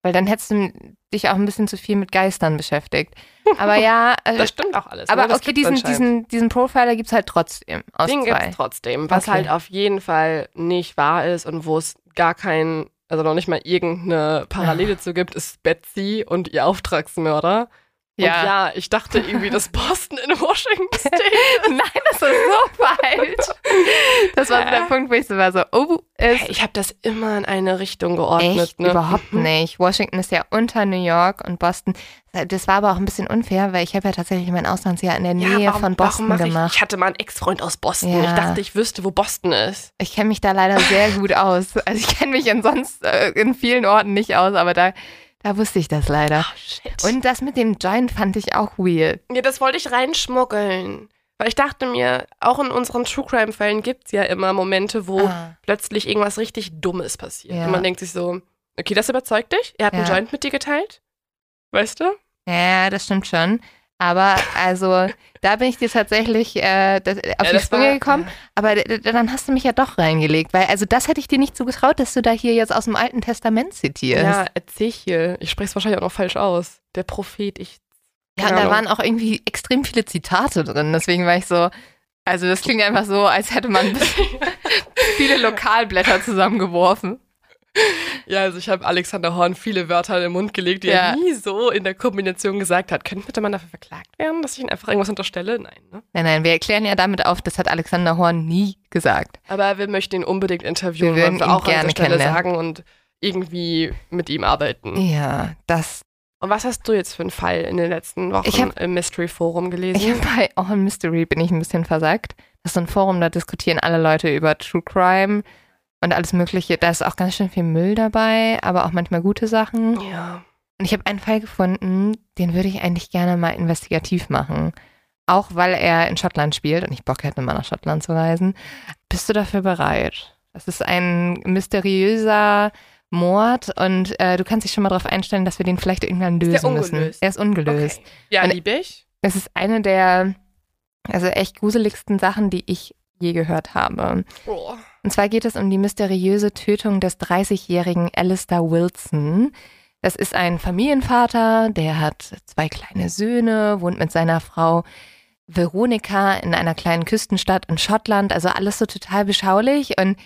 [SPEAKER 3] Weil dann hättest du dich auch ein bisschen zu viel mit Geistern beschäftigt. Aber ja, äh,
[SPEAKER 4] Das stimmt auch alles.
[SPEAKER 3] aber
[SPEAKER 4] ne?
[SPEAKER 3] Okay, diesen, diesen, diesen Profiler gibt's halt trotzdem aus
[SPEAKER 4] Den
[SPEAKER 3] zwei.
[SPEAKER 4] gibt's trotzdem. Was
[SPEAKER 3] Okay.
[SPEAKER 4] halt auf jeden Fall nicht wahr ist und wo es gar kein, also noch nicht mal irgendeine Parallele zu gibt, ist Betsy und ihr Auftragsmörder. Und
[SPEAKER 3] Ja.
[SPEAKER 4] ja, ich dachte irgendwie, dass Boston in Washington State.
[SPEAKER 3] Nein, das ist so falsch. Das war so der? Punkt, wo ich so war so, oh, ist
[SPEAKER 4] Ich habe das immer in eine Richtung geordnet.
[SPEAKER 3] echt
[SPEAKER 4] ne?
[SPEAKER 3] überhaupt nicht. Washington ist ja unter New York und Boston. Das war aber auch ein bisschen unfair, weil ich habe ja tatsächlich mein Auslandsjahr in der
[SPEAKER 4] Ja,
[SPEAKER 3] Nähe
[SPEAKER 4] warum-
[SPEAKER 3] von
[SPEAKER 4] warum
[SPEAKER 3] Boston
[SPEAKER 4] mach ich,
[SPEAKER 3] gemacht.
[SPEAKER 4] Ich hatte mal einen Ex-Freund aus Boston.
[SPEAKER 3] Ja.
[SPEAKER 4] Ich dachte, ich wüsste, wo Boston ist.
[SPEAKER 3] Ich kenne mich da leider sehr gut aus. Also ich kenne mich in sonst äh, in vielen Orten nicht aus, aber da, da wusste ich das leider.
[SPEAKER 4] shit.
[SPEAKER 3] Und das mit dem Giant fand ich auch weird.
[SPEAKER 4] Ja, das wollte ich reinschmuggeln. Weil ich dachte mir, auch in unseren True Crime-Fällen gibt es ja immer Momente, wo
[SPEAKER 3] Ah.
[SPEAKER 4] plötzlich irgendwas richtig Dummes passiert.
[SPEAKER 3] Ja.
[SPEAKER 4] Und man denkt sich so, okay, das überzeugt dich? Er hat einen
[SPEAKER 3] Ja.
[SPEAKER 4] Joint mit dir geteilt? Weißt du?
[SPEAKER 3] Ja, das stimmt schon. Aber also, da bin ich dir tatsächlich äh, das, auf
[SPEAKER 4] Ja,
[SPEAKER 3] die Sprünge
[SPEAKER 4] war-
[SPEAKER 3] gekommen. Aber d- dann hast du mich ja doch reingelegt, weil also das hätte ich dir nicht zugetraut, dass du da hier jetzt aus dem Alten Testament zitierst.
[SPEAKER 4] Ja, Ezechiel. Ich spreche es wahrscheinlich auch noch falsch aus. Der Prophet, ich.
[SPEAKER 3] Ja, und da waren auch irgendwie extrem viele Zitate drin. Deswegen war ich so, also das klingt einfach so, als hätte man viele Lokalblätter zusammengeworfen.
[SPEAKER 4] Ja, also ich habe Alexander Horn viele Wörter in den Mund gelegt, die
[SPEAKER 3] Ja.
[SPEAKER 4] er nie so in der Kombination gesagt hat. Könnte bitte man dafür verklagt werden, dass ich ihn einfach irgendwas unterstelle? Nein, ne?
[SPEAKER 3] Nein, nein, wir erklären ja damit auf, das hat Alexander Horn nie gesagt.
[SPEAKER 4] Aber wir möchten ihn unbedingt interviewen,
[SPEAKER 3] Wir würden
[SPEAKER 4] wir
[SPEAKER 3] ihn
[SPEAKER 4] auch an
[SPEAKER 3] gerne
[SPEAKER 4] dieser Stelle sagen und irgendwie mit ihm arbeiten.
[SPEAKER 3] Ja, das.
[SPEAKER 4] Und was hast du jetzt für einen Fall in den letzten Wochen
[SPEAKER 3] Ich hab-
[SPEAKER 4] im Mystery Forum
[SPEAKER 3] Ich
[SPEAKER 4] gelesen?
[SPEAKER 3] hab bei All Mystery bin ich ein bisschen versagt. Das ist ein Forum, da diskutieren alle Leute über True Crime und alles Mögliche. Da ist auch ganz schön viel Müll dabei, aber auch manchmal gute Sachen.
[SPEAKER 4] ja.
[SPEAKER 3] Und ich habe einen Fall gefunden, den würde ich eigentlich gerne mal investigativ machen. Auch weil er in Schottland spielt und ich Bock hätte, mal nach Schottland zu reisen. Bist du dafür bereit? Das ist ein mysteriöser Mord und äh, du kannst dich schon mal darauf einstellen, dass wir den vielleicht irgendwann lösen müssen.
[SPEAKER 4] ungelöst?
[SPEAKER 3] Er ist ungelöst.
[SPEAKER 4] Okay. Ja, liebe ich.
[SPEAKER 3] Es ist eine der also echt gruseligsten Sachen, die ich je gehört habe.
[SPEAKER 4] Oh.
[SPEAKER 3] Und zwar geht es um die mysteriöse Tötung des 30-jährigen Alistair Wilson. Das ist ein Familienvater, der hat zwei kleine Söhne, wohnt mit seiner Frau Veronika in einer kleinen Küstenstadt in Schottland. Also alles so total beschaulich und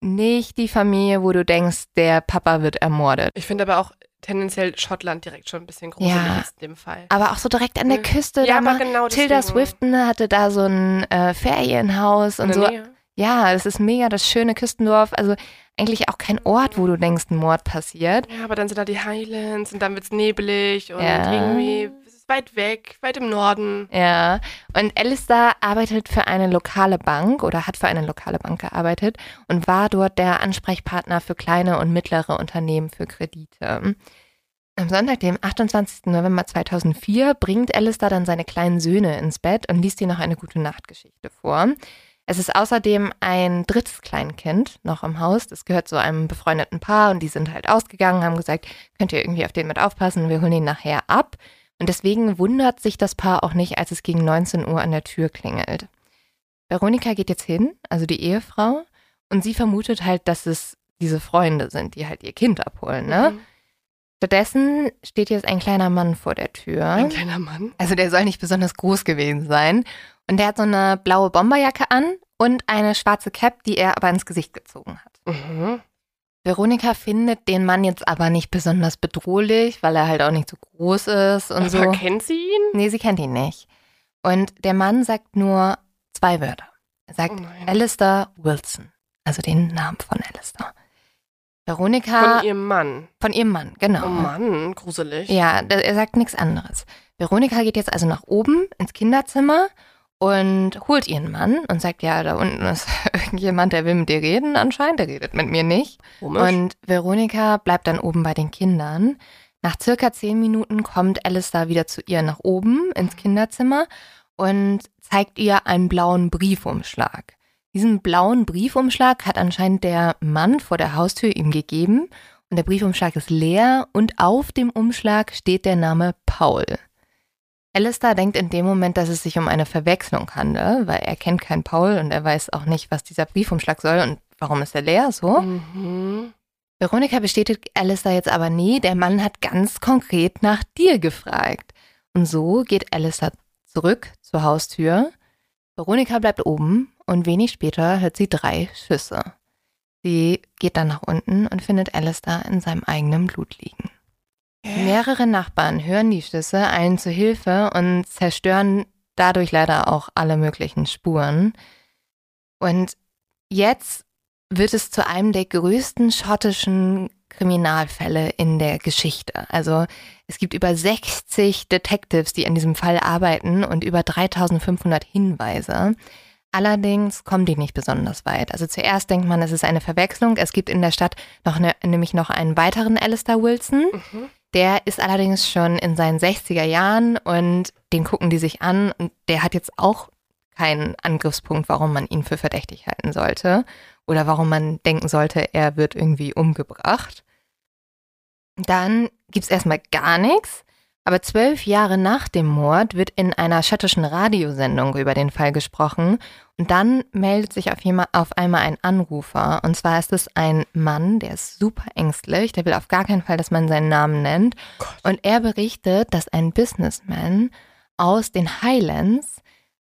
[SPEAKER 3] nicht die Familie, wo du denkst, der Papa wird ermordet.
[SPEAKER 4] Ich finde aber auch tendenziell Schottland direkt schon ein bisschen gruselig
[SPEAKER 3] Ja.
[SPEAKER 4] in dem Fall.
[SPEAKER 3] Aber auch so direkt an der. Küste.
[SPEAKER 4] ja, aber genau
[SPEAKER 3] Tilda
[SPEAKER 4] deswegen.
[SPEAKER 3] Swifton hatte da so ein äh, Ferienhaus und so.
[SPEAKER 4] Nähe.
[SPEAKER 3] Ja, das ist mega das schöne Küstendorf. Also eigentlich auch kein Ort, wo du denkst, ein Mord passiert.
[SPEAKER 4] Ja, aber dann sind da die Highlands und dann wird's nebelig und
[SPEAKER 3] Ja.
[SPEAKER 4] irgendwie es ist weit weg, weit im Norden.
[SPEAKER 3] Ja. Und Alistair arbeitet für eine lokale Bank oder hat für eine lokale Bank gearbeitet und war dort der Ansprechpartner für kleine und mittlere Unternehmen für Kredite. Am Sonntag, dem 28. November 2004, bringt Alistair dann seine kleinen Söhne ins Bett und liest ihnen noch eine gute Nachtgeschichte vor. Es ist außerdem ein drittes Kleinkind noch im Haus. Das gehört zu einem befreundeten Paar und die sind halt ausgegangen, haben gesagt, könnt ihr irgendwie auf den mit aufpassen, wir holen ihn nachher ab. Und deswegen wundert sich das Paar auch nicht, als es gegen 19 Uhr an der Tür klingelt. Veronika geht jetzt hin, also die Ehefrau, und sie vermutet halt, dass es diese Freunde sind, die halt ihr Kind abholen, ne?
[SPEAKER 4] Mhm.
[SPEAKER 3] Stattdessen steht jetzt ein kleiner Mann vor der Tür.
[SPEAKER 4] Ein kleiner Mann.
[SPEAKER 3] Also der soll nicht besonders groß gewesen sein. Und der hat so eine blaue Bomberjacke an und eine schwarze Cap, die er aber ins Gesicht gezogen hat.
[SPEAKER 4] Mhm.
[SPEAKER 3] Veronika findet den Mann jetzt aber nicht besonders bedrohlich, weil er halt auch nicht so groß ist und
[SPEAKER 4] Aber
[SPEAKER 3] so.
[SPEAKER 4] kennt sie ihn?
[SPEAKER 3] Nee, sie kennt ihn nicht. Und der Mann sagt nur zwei Wörter. Er sagt
[SPEAKER 4] Oh.
[SPEAKER 3] Alistair Wilson. Also den Namen von Alistair. Veronika
[SPEAKER 4] Von ihrem Mann.
[SPEAKER 3] von ihrem Mann, genau.
[SPEAKER 4] Oh Mann, gruselig.
[SPEAKER 3] Ja, er sagt nichts anderes. Veronika geht jetzt also nach oben ins Kinderzimmer und holt ihren Mann und sagt, ja, da unten ist irgendjemand, der will mit dir reden anscheinend, der redet mit mir nicht.
[SPEAKER 4] Komisch.
[SPEAKER 3] Und Veronika bleibt dann oben bei den Kindern. Nach circa zehn Minuten kommt Alistair wieder zu ihr nach oben ins Kinderzimmer und zeigt ihr einen blauen Briefumschlag. Diesen blauen Briefumschlag hat anscheinend der Mann vor der Haustür ihm gegeben und der Briefumschlag ist leer und auf dem Umschlag steht der Name Paul. Alistair denkt in dem Moment, dass es sich um eine Verwechslung handelt, weil er kennt keinen Paul und er weiß auch nicht, was dieser Briefumschlag soll und warum ist er leer so.
[SPEAKER 4] Mhm.
[SPEAKER 3] Veronika bestätigt Alistair jetzt aber nie, der Mann hat ganz konkret nach dir gefragt. Und so geht Alistair zurück zur Haustür. Veronika bleibt oben und wenig später hört sie drei Schüsse. Sie geht dann nach unten und findet Alistair in seinem eigenen Blut liegen. Mehrere Nachbarn hören die Schüsse, eilen zu Hilfe und zerstören dadurch leider auch alle möglichen Spuren. Und jetzt wird es zu einem der größten schottischen Kriminalfälle in der Geschichte. Also es gibt über 60 Detectives, die an diesem Fall arbeiten und über 3500 Hinweise. Allerdings kommen die nicht besonders weit. Also zuerst denkt man, es ist eine Verwechslung. Es gibt in der Stadt noch eine, nämlich noch einen weiteren Alistair Wilson.
[SPEAKER 4] Mhm.
[SPEAKER 3] Der ist allerdings schon in seinen 60er Jahren und den gucken die sich an und der hat jetzt auch keinen Angriffspunkt, warum man ihn für verdächtig halten sollte oder warum man denken sollte, er wird irgendwie umgebracht. Dann gibt's erstmal gar nichts, aber zwölf Jahre nach dem Mord wird in einer schottischen Radiosendung über den Fall gesprochen. Und dann meldet sich auf, jema- auf einmal ein Anrufer. Und zwar ist es ein Mann, der ist super ängstlich, der will auf gar keinen Fall, dass man seinen Namen nennt. Und er berichtet, dass ein Businessman aus den Highlands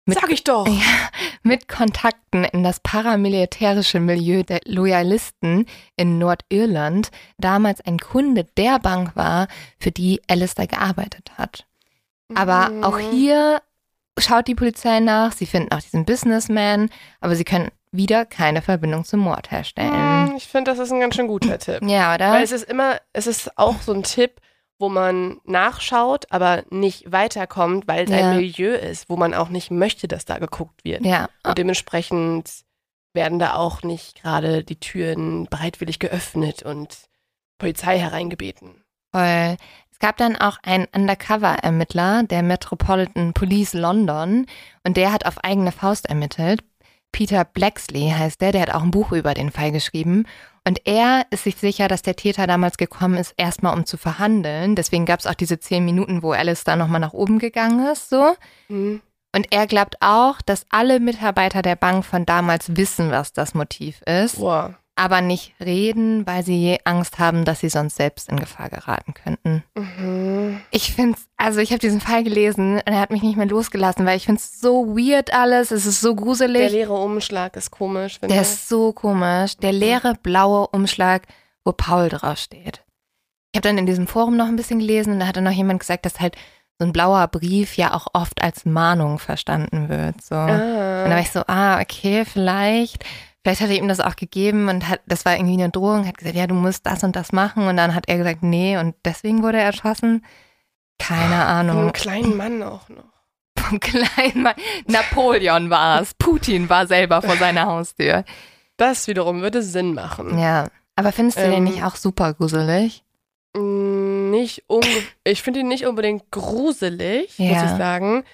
[SPEAKER 3] mit
[SPEAKER 4] Sag ich doch.
[SPEAKER 3] Ja, mit Kontakten in das paramilitärische Milieu der Loyalisten in Nordirland damals ein Kunde der Bank war, für die Alistair gearbeitet hat. Aber
[SPEAKER 4] Mhm.
[SPEAKER 3] auch hier schaut die Polizei nach, sie finden auch diesen Businessman, aber sie können wieder keine Verbindung zum Mord herstellen.
[SPEAKER 4] Mhm, Ich finde, das ist ein ganz schön guter Tipp.
[SPEAKER 3] Ja, oder?
[SPEAKER 4] Weil es ist immer, es ist auch so ein Tipp, wo man nachschaut, aber nicht weiterkommt, weil es
[SPEAKER 3] Ja.
[SPEAKER 4] ein Milieu ist, wo man auch nicht möchte, dass da geguckt wird.
[SPEAKER 3] ja,
[SPEAKER 4] Und dementsprechend werden da auch nicht gerade die Türen bereitwillig geöffnet und Polizei hereingebeten.
[SPEAKER 3] Voll. Es gab dann auch einen Undercover-Ermittler der Metropolitan Police London und der hat auf eigene Faust ermittelt. Peter Blacksley heißt der, der hat auch ein Buch über den Fall geschrieben. Und er ist sich sicher, dass der Täter damals gekommen ist, erstmal um zu verhandeln. Deswegen gab es auch diese zehn Minuten, wo Alice da nochmal nach oben gegangen ist, so.
[SPEAKER 4] Hm.
[SPEAKER 3] Und er glaubt auch, dass alle Mitarbeiter der Bank von damals wissen, was das Motiv ist
[SPEAKER 4] Boah.
[SPEAKER 3] Aber nicht reden, weil sie Angst haben, dass sie sonst selbst in Gefahr geraten könnten.
[SPEAKER 4] Mhm.
[SPEAKER 3] Ich finde also ich habe diesen Fall gelesen und er hat mich nicht mehr losgelassen, weil ich finde es so weird alles, es ist so
[SPEAKER 4] Der
[SPEAKER 3] gruselig.
[SPEAKER 4] leere Umschlag ist komisch,
[SPEAKER 3] Der
[SPEAKER 4] ich.
[SPEAKER 3] ist so komisch. Der leere blaue Umschlag, wo Paul draufsteht. Ich habe dann in diesem Forum noch ein bisschen gelesen und da hatte noch jemand gesagt, dass halt so ein blauer Brief ja auch oft als Mahnung verstanden wird. So. Und da war
[SPEAKER 4] Ah.
[SPEAKER 3] ich so, ah, okay, vielleicht. Vielleicht hat er ihm das auch gegeben und hat, das war irgendwie eine Drohung, hat gesagt, ja, du musst das und das machen. Und dann hat er gesagt, nee, und deswegen wurde er erschossen. Keine
[SPEAKER 4] Von einem
[SPEAKER 3] Ahnung.
[SPEAKER 4] kleinen Mann auch noch.
[SPEAKER 3] Vom kleinen Mann. Napoleon war es. Putin war selber vor seiner Haustür.
[SPEAKER 4] Das wiederum würde Sinn machen.
[SPEAKER 3] Ja. Aber findest du den
[SPEAKER 4] Ähm,
[SPEAKER 3] nicht auch super gruselig?
[SPEAKER 4] Mm, Nicht ich finde ihn nicht unbedingt gruselig, muss
[SPEAKER 3] Ja.
[SPEAKER 4] ich sagen.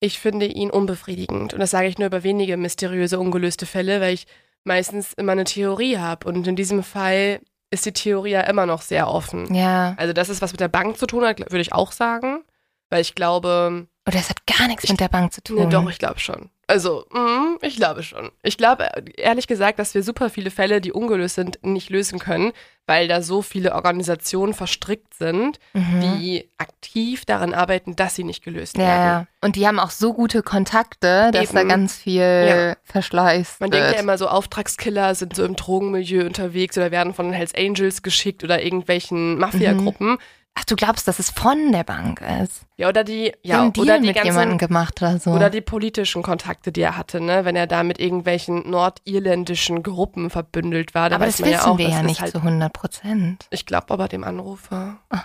[SPEAKER 4] ich finde ihn unbefriedigend. Und das sage ich nur über wenige mysteriöse, ungelöste Fälle, weil ich meistens immer eine Theorie habe. Und in diesem Fall ist die Theorie ja immer noch sehr offen.
[SPEAKER 3] Ja.
[SPEAKER 4] Also, dass es was mit der Bank zu tun hat, würde ich auch sagen. Weil ich glaube,
[SPEAKER 3] Oder es hat gar nichts mit der Bank zu tun.
[SPEAKER 4] Nee, doch, ich glaube schon. Also, mm, ich glaube schon. Ich glaube, ehrlich gesagt, dass wir super viele Fälle, die ungelöst sind, nicht lösen können, weil da so viele Organisationen verstrickt sind,
[SPEAKER 3] Mhm.
[SPEAKER 4] die aktiv daran arbeiten, dass sie nicht gelöst
[SPEAKER 3] ja,
[SPEAKER 4] werden.
[SPEAKER 3] ja. Und die haben auch so gute Kontakte, dass
[SPEAKER 4] Eben.
[SPEAKER 3] da ganz viel
[SPEAKER 4] Ja.
[SPEAKER 3] verschleißt
[SPEAKER 4] Man
[SPEAKER 3] wird.
[SPEAKER 4] denkt ja immer so, Auftragskiller sind so im Drogenmilieu unterwegs oder werden von den Hells Angels geschickt oder irgendwelchen Mafia-Gruppen.
[SPEAKER 3] Ach, du glaubst, dass es von der Bank ist?
[SPEAKER 4] Ja, oder die,
[SPEAKER 3] Ja, Deal
[SPEAKER 4] oder die
[SPEAKER 3] mit jemandem
[SPEAKER 4] ganzen,
[SPEAKER 3] gemacht oder so.
[SPEAKER 4] oder die politischen Kontakte, die er hatte, ne? Wenn er da mit irgendwelchen nordirländischen Gruppen verbündelt war. Da
[SPEAKER 3] aber das wissen
[SPEAKER 4] ja auch,
[SPEAKER 3] wir ja nicht
[SPEAKER 4] halt,
[SPEAKER 3] zu 100 Prozent.
[SPEAKER 4] Ich glaube aber dem Anrufer.
[SPEAKER 3] Okay.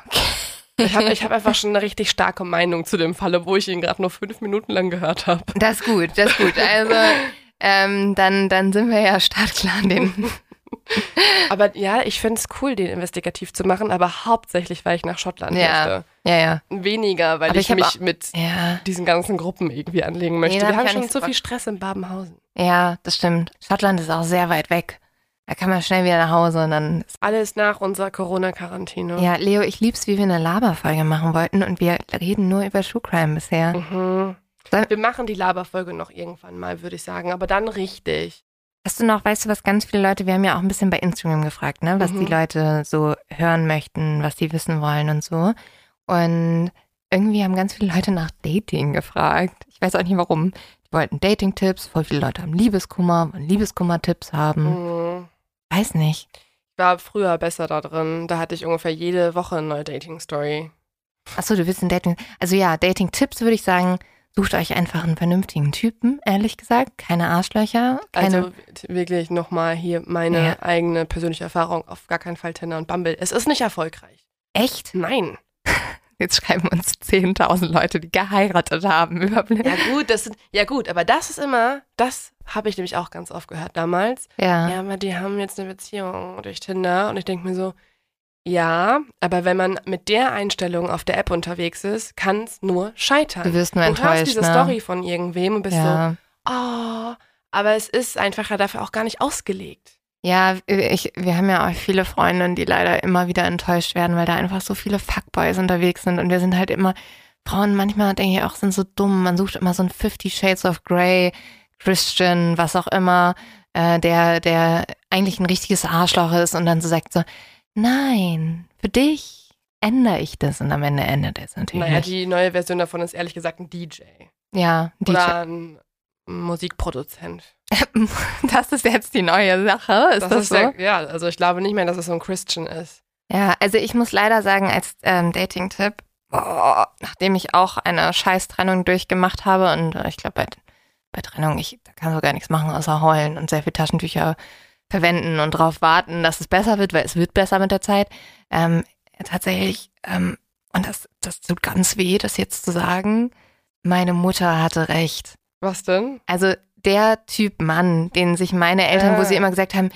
[SPEAKER 4] Ich habe ich hab einfach schon eine richtig starke Meinung zu dem Falle, wo ich ihn gerade nur fünf Minuten lang gehört habe.
[SPEAKER 3] Das ist gut, das ist gut. Also, ähm, dann, dann sind wir ja startklar an den.
[SPEAKER 4] Aber ja, ich finde es cool, den investigativ zu machen, aber hauptsächlich, weil ich nach Schottland
[SPEAKER 3] Ja.
[SPEAKER 4] möchte.
[SPEAKER 3] Ja, ja.
[SPEAKER 4] Weniger, weil
[SPEAKER 3] Aber
[SPEAKER 4] ich,
[SPEAKER 3] ich
[SPEAKER 4] mich
[SPEAKER 3] auch-
[SPEAKER 4] mit
[SPEAKER 3] Ja,
[SPEAKER 4] diesen ganzen Gruppen irgendwie anlegen möchte.
[SPEAKER 3] Nee,
[SPEAKER 4] Wir haben schon so viel. Stress in Babenhausen.
[SPEAKER 3] ja, das stimmt. Schottland ist auch sehr weit weg. Da kann man schnell wieder nach Hause und dann.
[SPEAKER 4] Alles nach unserer Corona-Quarantäne.
[SPEAKER 3] Ja, Leo, ich lieb's, wie wir eine Laberfolge machen wollten und wir reden nur über True Crime bisher.
[SPEAKER 4] Mhm. Wir machen die Laberfolge noch irgendwann mal, würde ich sagen, aber dann richtig.
[SPEAKER 3] Hast du noch, weißt du, was ganz viele Leute, wir haben ja auch ein bisschen bei Instagram gefragt, ne, was
[SPEAKER 4] Mhm.
[SPEAKER 3] die Leute so hören möchten, was sie wissen wollen und so. Und irgendwie haben ganz viele Leute nach Dating gefragt. Ich weiß auch nicht warum. Die wollten Dating-Tipps, voll viele Leute haben Liebeskummer, wollen Liebeskummer-Tipps haben.
[SPEAKER 4] Mhm.
[SPEAKER 3] Weiß nicht.
[SPEAKER 4] Ich war früher besser da drin. Da hatte ich ungefähr jede Woche eine neue Dating-Story.
[SPEAKER 3] Achso, du willst ein Dating. Also ja, Dating-Tipps würde ich sagen, sucht euch einfach einen vernünftigen Typen, ehrlich gesagt. Keine Arschlöcher, keine.
[SPEAKER 4] Also wirklich nochmal hier meine
[SPEAKER 3] Ja.
[SPEAKER 4] eigene persönliche Erfahrung. Auf gar keinen Fall Tinder und Bumble. Es ist nicht erfolgreich.
[SPEAKER 3] echt?
[SPEAKER 4] Nein.
[SPEAKER 3] Jetzt schreiben uns 10.000 Leute, die geheiratet haben. Überblick.
[SPEAKER 4] Ja gut, das sind, ja gut, aber das ist immer, das habe ich nämlich auch ganz oft gehört damals.
[SPEAKER 3] Ja.
[SPEAKER 4] Ja, aber die haben jetzt eine Beziehung durch Tinder und ich denke mir so, ja, aber wenn man mit der Einstellung auf der App unterwegs ist, kann es nur scheitern.
[SPEAKER 3] Du wirst nur
[SPEAKER 4] du hörst
[SPEAKER 3] enttäuscht,
[SPEAKER 4] diese
[SPEAKER 3] ne?
[SPEAKER 4] Story von irgendwem und bist
[SPEAKER 3] ja.
[SPEAKER 4] so, oh, aber es ist einfach dafür auch gar nicht ausgelegt.
[SPEAKER 3] Ja, ich, wir haben ja auch viele Freundinnen, die leider immer wieder enttäuscht werden, weil da einfach so viele Fuckboys unterwegs sind und wir sind halt immer, Frauen manchmal denke ich auch, sind so dumm. Man sucht immer so ein Fifty Shades of Grey, Christian, was auch immer, äh, der, der eigentlich ein richtiges Arschloch ist und dann so sagt so, nein, für dich ändere ich das und am Ende ändert er es natürlich
[SPEAKER 4] Naja, die neue Version davon ist ehrlich gesagt ein DJ.
[SPEAKER 3] ja, die
[SPEAKER 4] Oder ein Musikproduzent.
[SPEAKER 3] das ist jetzt die neue Sache, ist das, so?
[SPEAKER 4] der, ja, also ich glaube nicht mehr, dass es so ein Christian ist.
[SPEAKER 3] Ja, also ich muss leider sagen, als ähm, Dating-Tipp, boah, nachdem ich auch eine Scheiß-Trennung durchgemacht habe und äh, ich glaube, bei, bei Trennung, ich da kann so gar nichts machen, außer heulen und sehr viel Taschentücher verwenden und darauf warten, dass es besser wird, weil es wird besser mit der Zeit. Ähm, tatsächlich, ähm, und das, das tut ganz weh, das jetzt zu sagen, meine Mutter hatte recht.
[SPEAKER 4] Was denn?
[SPEAKER 3] Also der Typ Mann, den sich meine Eltern, wo
[SPEAKER 4] Ah.
[SPEAKER 3] sie immer gesagt haben,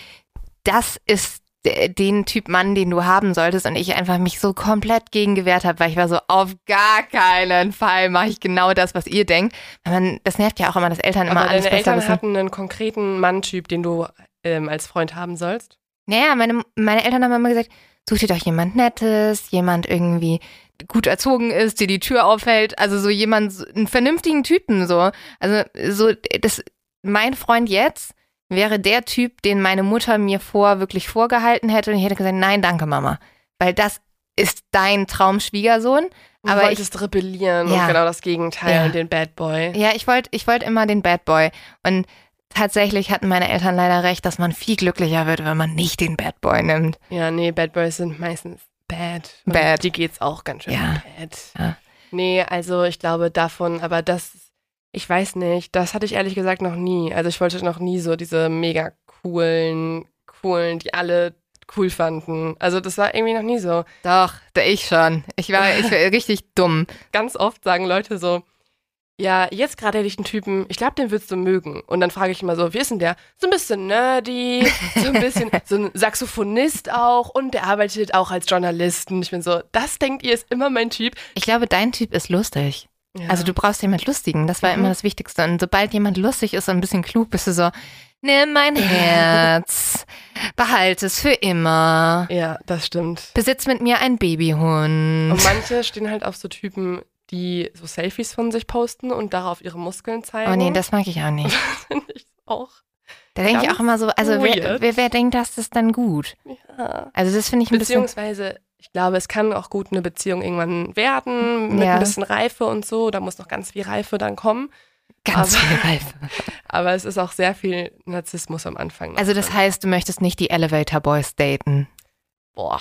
[SPEAKER 3] das ist den Typ Mann, den du haben solltest und ich einfach mich so komplett gegen gewehrt habe, weil ich war so, auf gar keinen Fall mache ich genau das, was ihr denkt. Weil man, das nervt ja auch immer, dass Eltern immer
[SPEAKER 4] Aber
[SPEAKER 3] alles
[SPEAKER 4] deine
[SPEAKER 3] besser
[SPEAKER 4] Eltern
[SPEAKER 3] wissen.
[SPEAKER 4] hatten einen konkreten Manntyp, den du ähm, als Freund haben sollst.
[SPEAKER 3] Naja, meine, meine Eltern haben immer gesagt, such dir doch jemand Nettes, jemand irgendwie gut erzogen ist, dir die Tür aufhält, also so jemand, einen vernünftigen Typen so. Also so, das, mein Freund jetzt wäre der Typ, den meine Mutter mir vor wirklich vorgehalten hätte und ich hätte gesagt, nein, danke Mama, weil das ist dein Traumschwiegersohn.
[SPEAKER 4] Du
[SPEAKER 3] Aber ich,
[SPEAKER 4] wolltest rebellieren
[SPEAKER 3] Ja.
[SPEAKER 4] und genau das Gegenteil,
[SPEAKER 3] Ja.
[SPEAKER 4] den Bad Boy.
[SPEAKER 3] ja, ich wollte, ich wollte immer den Bad Boy und tatsächlich hatten meine Eltern leider recht, dass man viel glücklicher wird, wenn man nicht den Bad Boy nimmt.
[SPEAKER 4] Ja, nee, Bad Boys sind meistens bad.
[SPEAKER 3] Bad.
[SPEAKER 4] Die geht's auch ganz schön
[SPEAKER 3] Ja.
[SPEAKER 4] bad.
[SPEAKER 3] Ja.
[SPEAKER 4] Nee, also ich glaube davon, aber das, ich weiß nicht, das hatte ich ehrlich gesagt noch nie. Also ich wollte noch nie so diese mega coolen, coolen, die alle cool fanden. Also das war irgendwie noch nie so.
[SPEAKER 3] Doch, da ich schon. Ich war, ich war richtig dumm.
[SPEAKER 4] Ganz oft sagen Leute so, ja, jetzt gerade hätte ich einen Typen, ich glaube, den würdest du mögen. Und dann frage ich immer so, wie ist denn der? So ein bisschen nerdy, so ein bisschen, so ein Saxophonist auch und der arbeitet auch als Journalist. Und ich bin so, das denkt ihr ist immer mein Typ.
[SPEAKER 3] Ich glaube, dein Typ ist lustig.
[SPEAKER 4] Ja.
[SPEAKER 3] Also du brauchst jemand Lustigen, das war
[SPEAKER 4] Mhm.
[SPEAKER 3] immer das Wichtigste. Und sobald jemand lustig ist und ein bisschen klug, bist du so, nimm mein Herz, behalte es für immer,
[SPEAKER 4] ja, das stimmt.
[SPEAKER 3] besitz mit mir einen Babyhund.
[SPEAKER 4] Und manche stehen halt auf so Typen, die so Selfies von sich posten und darauf ihre Muskeln zeigen.
[SPEAKER 3] Oh nee, das mag ich auch nicht.
[SPEAKER 4] finde ich auch.
[SPEAKER 3] Da denke ich auch immer so, also wer, wer, wer denkt, dass das dann gut?
[SPEAKER 4] Ja.
[SPEAKER 3] Also das finde ich ein bisschen,
[SPEAKER 4] Beziehungsweise, ich glaube, es kann auch gut eine Beziehung irgendwann werden, mit
[SPEAKER 3] Ja.
[SPEAKER 4] ein bisschen Reife und so. Da muss noch ganz viel Reife dann kommen.
[SPEAKER 3] ganz
[SPEAKER 4] aber-
[SPEAKER 3] viel Reife.
[SPEAKER 4] Aber es ist auch sehr viel Narzissmus am Anfang.
[SPEAKER 3] Also das
[SPEAKER 4] drin.
[SPEAKER 3] heißt, du möchtest nicht die Elevator Boys daten.
[SPEAKER 4] Boah,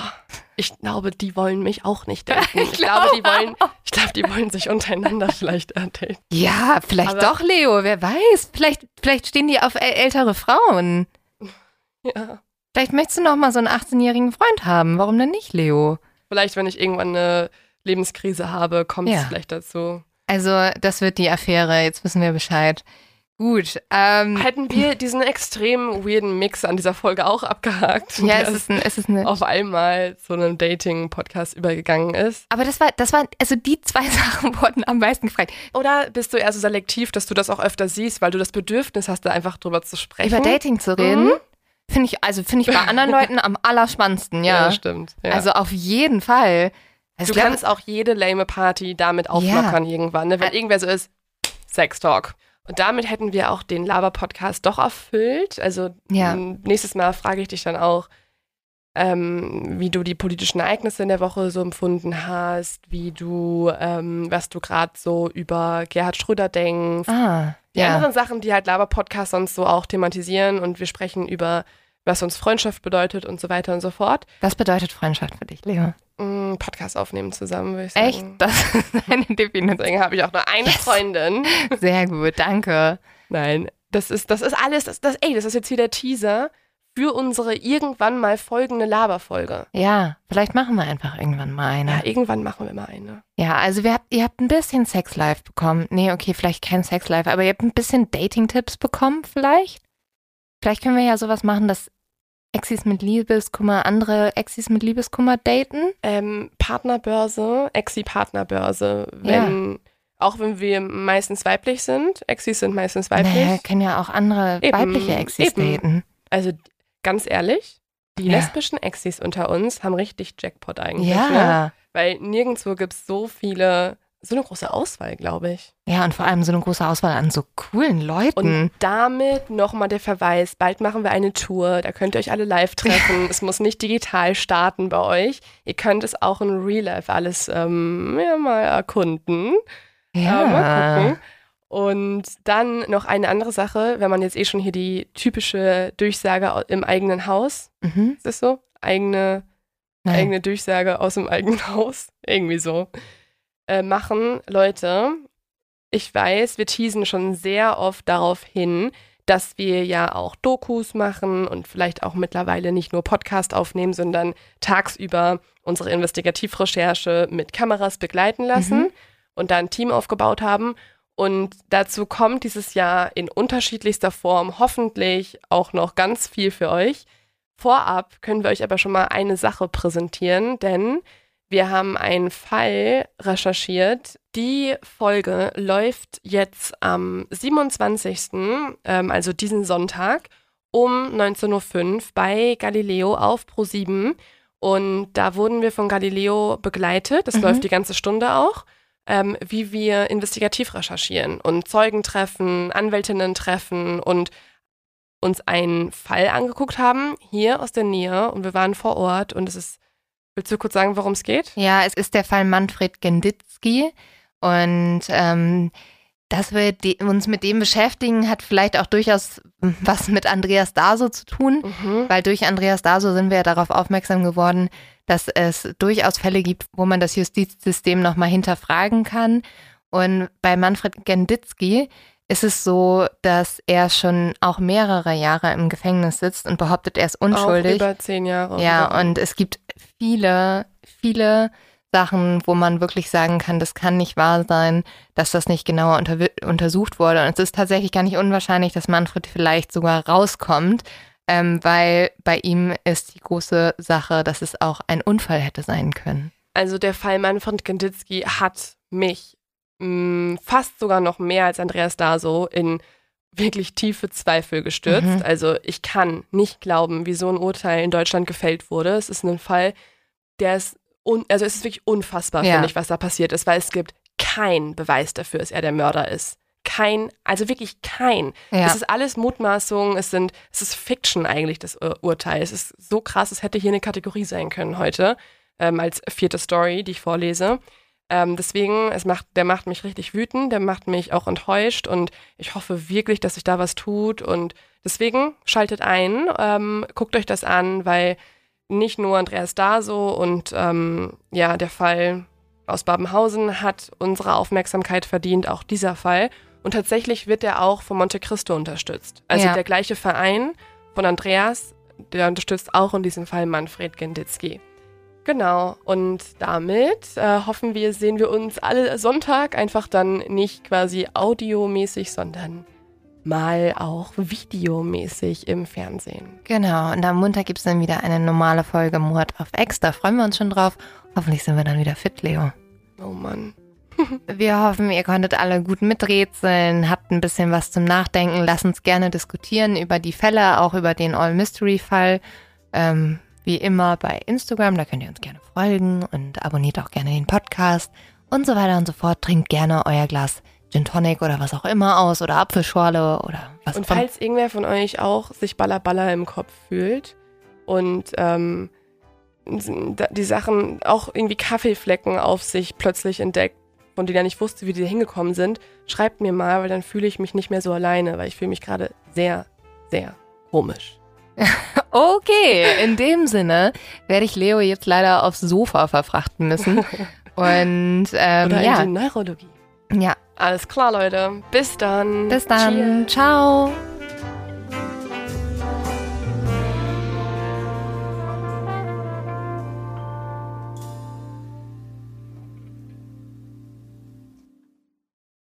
[SPEAKER 4] ich glaube, die wollen mich auch nicht daten.
[SPEAKER 3] Ich
[SPEAKER 4] Ich, glaube, die wollen, ich glaube, die wollen sich untereinander vielleicht daten.
[SPEAKER 3] Ja, vielleicht
[SPEAKER 4] Aber-
[SPEAKER 3] doch, Leo, wer weiß. Vielleicht, vielleicht stehen die auf äl- ältere Frauen.
[SPEAKER 4] Ja.
[SPEAKER 3] Vielleicht möchtest du noch mal so einen 18-jährigen Freund haben. Warum denn nicht, Leo?
[SPEAKER 4] Vielleicht, wenn ich irgendwann eine Lebenskrise habe, kommt es
[SPEAKER 3] Ja.
[SPEAKER 4] vielleicht dazu.
[SPEAKER 3] Also, das wird die Affäre. Jetzt wissen wir Bescheid. Gut. Ähm,
[SPEAKER 4] Hätten wir diesen extrem weirden Mix an dieser Folge auch abgehakt,
[SPEAKER 3] ja, es ist, ein, es ist eine.
[SPEAKER 4] auf einmal zu einem Dating-Podcast übergegangen ist.
[SPEAKER 3] Aber das war, das war, also die zwei Sachen wurden am meisten gefragt.
[SPEAKER 4] Oder bist du eher so selektiv, dass du das auch öfter siehst, weil du das Bedürfnis hast, da einfach drüber zu sprechen?
[SPEAKER 3] Über Dating zu reden, finde ich, also finde ich bei anderen Leuten am allerspannendsten,
[SPEAKER 4] Ja,
[SPEAKER 3] ja.
[SPEAKER 4] das stimmt. Ja.
[SPEAKER 3] Also auf jeden Fall. Also
[SPEAKER 4] du kannst auch jede lame Party damit auflockern irgendwann, ne? wenn irgendwer so ist, Sex Talk. Und damit hätten wir auch den Laber-Podcast doch erfüllt. Also
[SPEAKER 3] Ja.
[SPEAKER 4] nächstes Mal frage ich dich dann auch, ähm, wie du die politischen Ereignisse in der Woche so empfunden hast, wie du, ähm, was du gerade so über Gerhard Schröder denkst.
[SPEAKER 3] Ah,
[SPEAKER 4] Die
[SPEAKER 3] ja.
[SPEAKER 4] anderen Sachen, die halt Laber-Podcast sonst so auch thematisieren und wir sprechen über, was uns Freundschaft bedeutet und so weiter und so fort.
[SPEAKER 3] Was bedeutet Freundschaft für dich, Leo?
[SPEAKER 4] Mm, Podcast aufnehmen zusammen, würde ich sagen.
[SPEAKER 3] Echt? Das ist eine Definition.
[SPEAKER 4] Deswegen habe ich auch nur eine
[SPEAKER 3] Yes.
[SPEAKER 4] Freundin.
[SPEAKER 3] Sehr gut, danke.
[SPEAKER 4] Nein, das ist, das ist alles, das, das, ey, das ist jetzt hier der Teaser für unsere irgendwann mal folgende Laberfolge.
[SPEAKER 3] Ja, vielleicht machen wir einfach irgendwann mal eine.
[SPEAKER 4] Ja, irgendwann machen wir mal eine.
[SPEAKER 3] Ja, also wir habt, ihr habt ein bisschen Sex-Life bekommen. Nee, okay, vielleicht kein Sex-Life, aber ihr habt ein bisschen Dating-Tipps bekommen, vielleicht? Vielleicht können wir ja sowas machen, dass Exis mit Liebeskummer andere Exis mit Liebeskummer daten.
[SPEAKER 4] Ähm, Partnerbörse, Exi-Partnerbörse, wenn, auch wenn wir meistens weiblich sind, Exis sind meistens weiblich.
[SPEAKER 3] Naja, können ja auch andere
[SPEAKER 4] Eben,
[SPEAKER 3] weibliche Exis
[SPEAKER 4] eben.
[SPEAKER 3] daten.
[SPEAKER 4] Also ganz ehrlich, die
[SPEAKER 3] Ja.
[SPEAKER 4] lesbischen Exis unter uns haben richtig Jackpot eigentlich. Ne?
[SPEAKER 3] Ja.
[SPEAKER 4] Weil nirgendwo gibt es so viele, so eine große Auswahl, glaube ich.
[SPEAKER 3] Ja, und vor allem so eine große Auswahl an so coolen Leuten.
[SPEAKER 4] Und damit nochmal der Verweis, bald machen wir eine Tour, da könnt ihr euch alle live treffen. es muss nicht digital starten bei euch. Ihr könnt es auch in Real Life alles ähm, ja, mal erkunden.
[SPEAKER 3] ja.
[SPEAKER 4] Äh, mal gucken. Und dann noch eine andere Sache, wenn man jetzt eh schon hier die typische Durchsage im eigenen Haus,
[SPEAKER 3] Mhm.
[SPEAKER 4] ist das so? Eigene,
[SPEAKER 3] Nein.
[SPEAKER 4] eigene Durchsage aus dem eigenen Haus, irgendwie so, äh, machen. Leute, ich weiß, wir teasen schon sehr oft darauf hin, dass wir ja auch Dokus machen und vielleicht auch mittlerweile nicht nur Podcast aufnehmen, sondern tagsüber unsere Investigativrecherche mit Kameras begleiten lassen
[SPEAKER 3] Mhm.
[SPEAKER 4] und da ein Team aufgebaut haben. Und dazu kommt dieses Jahr in unterschiedlichster Form hoffentlich auch noch ganz viel für euch. Vorab können wir euch aber schon mal eine Sache präsentieren, denn wir haben einen Fall recherchiert. Die Folge läuft jetzt am 27., ähm, also diesen Sonntag, um 19.05 Uhr bei Galileo auf Pro7. Und da wurden wir von Galileo begleitet. Das
[SPEAKER 3] Mhm.
[SPEAKER 4] läuft die ganze Stunde auch ähm, wie wir investigativ recherchieren und Zeugen treffen, Anwältinnen treffen und uns einen Fall angeguckt haben, hier aus der Nähe und wir waren vor Ort und es ist, willst du kurz sagen, worum es geht?
[SPEAKER 3] Ja, es ist der Fall Manfred Genditzki und ähm, dass wir uns mit dem beschäftigen, hat vielleicht auch durchaus was mit Andreas Daso zu tun,
[SPEAKER 4] Mhm.
[SPEAKER 3] weil durch Andreas Daso sind wir ja darauf aufmerksam geworden, dass es durchaus Fälle gibt, wo man das Justizsystem nochmal hinterfragen kann. Und bei Manfred Genditzki ist es so, dass er schon auch mehrere Jahre im Gefängnis sitzt und behauptet, er ist unschuldig.
[SPEAKER 4] Auch über zehn Jahre.
[SPEAKER 3] Ja, und es gibt viele, viele Sachen, wo man wirklich sagen kann, das kann nicht wahr sein, dass das nicht genauer unter untersucht wurde. Und es ist tatsächlich gar nicht unwahrscheinlich, dass Manfred vielleicht sogar rauskommt, ähm, weil bei ihm ist die große Sache, dass es auch ein Unfall hätte sein können.
[SPEAKER 4] Also der Fall Manfred Genditzki hat mich mh, fast sogar noch mehr als Andreas Daso in wirklich tiefe Zweifel gestürzt.
[SPEAKER 3] Mhm.
[SPEAKER 4] Also ich kann nicht glauben, wie so ein Urteil in Deutschland gefällt wurde. Es ist ein Fall, der ist, un also es ist wirklich unfassbar,
[SPEAKER 3] Ja.
[SPEAKER 4] finde ich, was da passiert ist, weil es gibt keinen Beweis dafür, dass er der Mörder ist. Kein, also wirklich kein.
[SPEAKER 3] Ja.
[SPEAKER 4] Es ist alles Mutmaßung, es sind, es ist Fiction eigentlich, das Ur Urteil. Es ist so krass, es hätte hier eine Kategorie sein können heute, ähm, als vierte Story, die ich vorlese. Ähm, deswegen, es macht, der macht mich richtig wütend, der macht mich auch enttäuscht und ich hoffe wirklich, dass sich da was tut. Und deswegen schaltet ein, ähm, guckt euch das an, weil nicht nur Andreas Daso und ähm, ja, der Fall aus Babenhausen hat unsere Aufmerksamkeit verdient, auch dieser Fall. Und tatsächlich wird er auch von Monte Cristo unterstützt. Also
[SPEAKER 3] Ja.
[SPEAKER 4] der gleiche Verein von Andreas, der unterstützt auch in diesem Fall Manfred Genditzki. Genau, und damit äh, hoffen wir, sehen wir uns alle Sonntag einfach dann nicht quasi audiomäßig, sondern mal auch videomäßig im Fernsehen.
[SPEAKER 3] Genau, und am Montag gibt es dann wieder eine normale Folge Mord auf Ex. Da freuen wir uns schon drauf. Hoffentlich sind wir dann wieder fit, Leo.
[SPEAKER 4] Oh Mann.
[SPEAKER 3] Wir hoffen, ihr konntet alle gut miträtseln, habt ein bisschen was zum Nachdenken. Lasst uns gerne diskutieren über die Fälle, auch über den All-Mystery-Fall. Ähm, wie immer bei Instagram, da könnt ihr uns gerne folgen und abonniert auch gerne den Podcast und so weiter und so fort. Trinkt gerne euer Glas Gin Tonic oder was auch immer aus oder Apfelschorle oder was
[SPEAKER 4] Und
[SPEAKER 3] auch immer.
[SPEAKER 4] falls irgendwer von euch auch sich Baller Baller im Kopf fühlt und ähm, die Sachen auch irgendwie Kaffeeflecken auf sich plötzlich entdeckt, von denen er nicht wusste, wie die hingekommen sind, schreibt mir mal, weil dann fühle ich mich nicht mehr so alleine, weil ich fühle mich gerade sehr, sehr komisch.
[SPEAKER 3] Okay, in dem Sinne werde ich Leo jetzt leider aufs Sofa verfrachten müssen. Und ähm,
[SPEAKER 4] Oder in
[SPEAKER 3] ja,
[SPEAKER 4] die Neurologie.
[SPEAKER 3] ja,
[SPEAKER 4] Alles klar, Leute. Bis dann.
[SPEAKER 3] bis dann.
[SPEAKER 4] Cheers.
[SPEAKER 3] Ciao.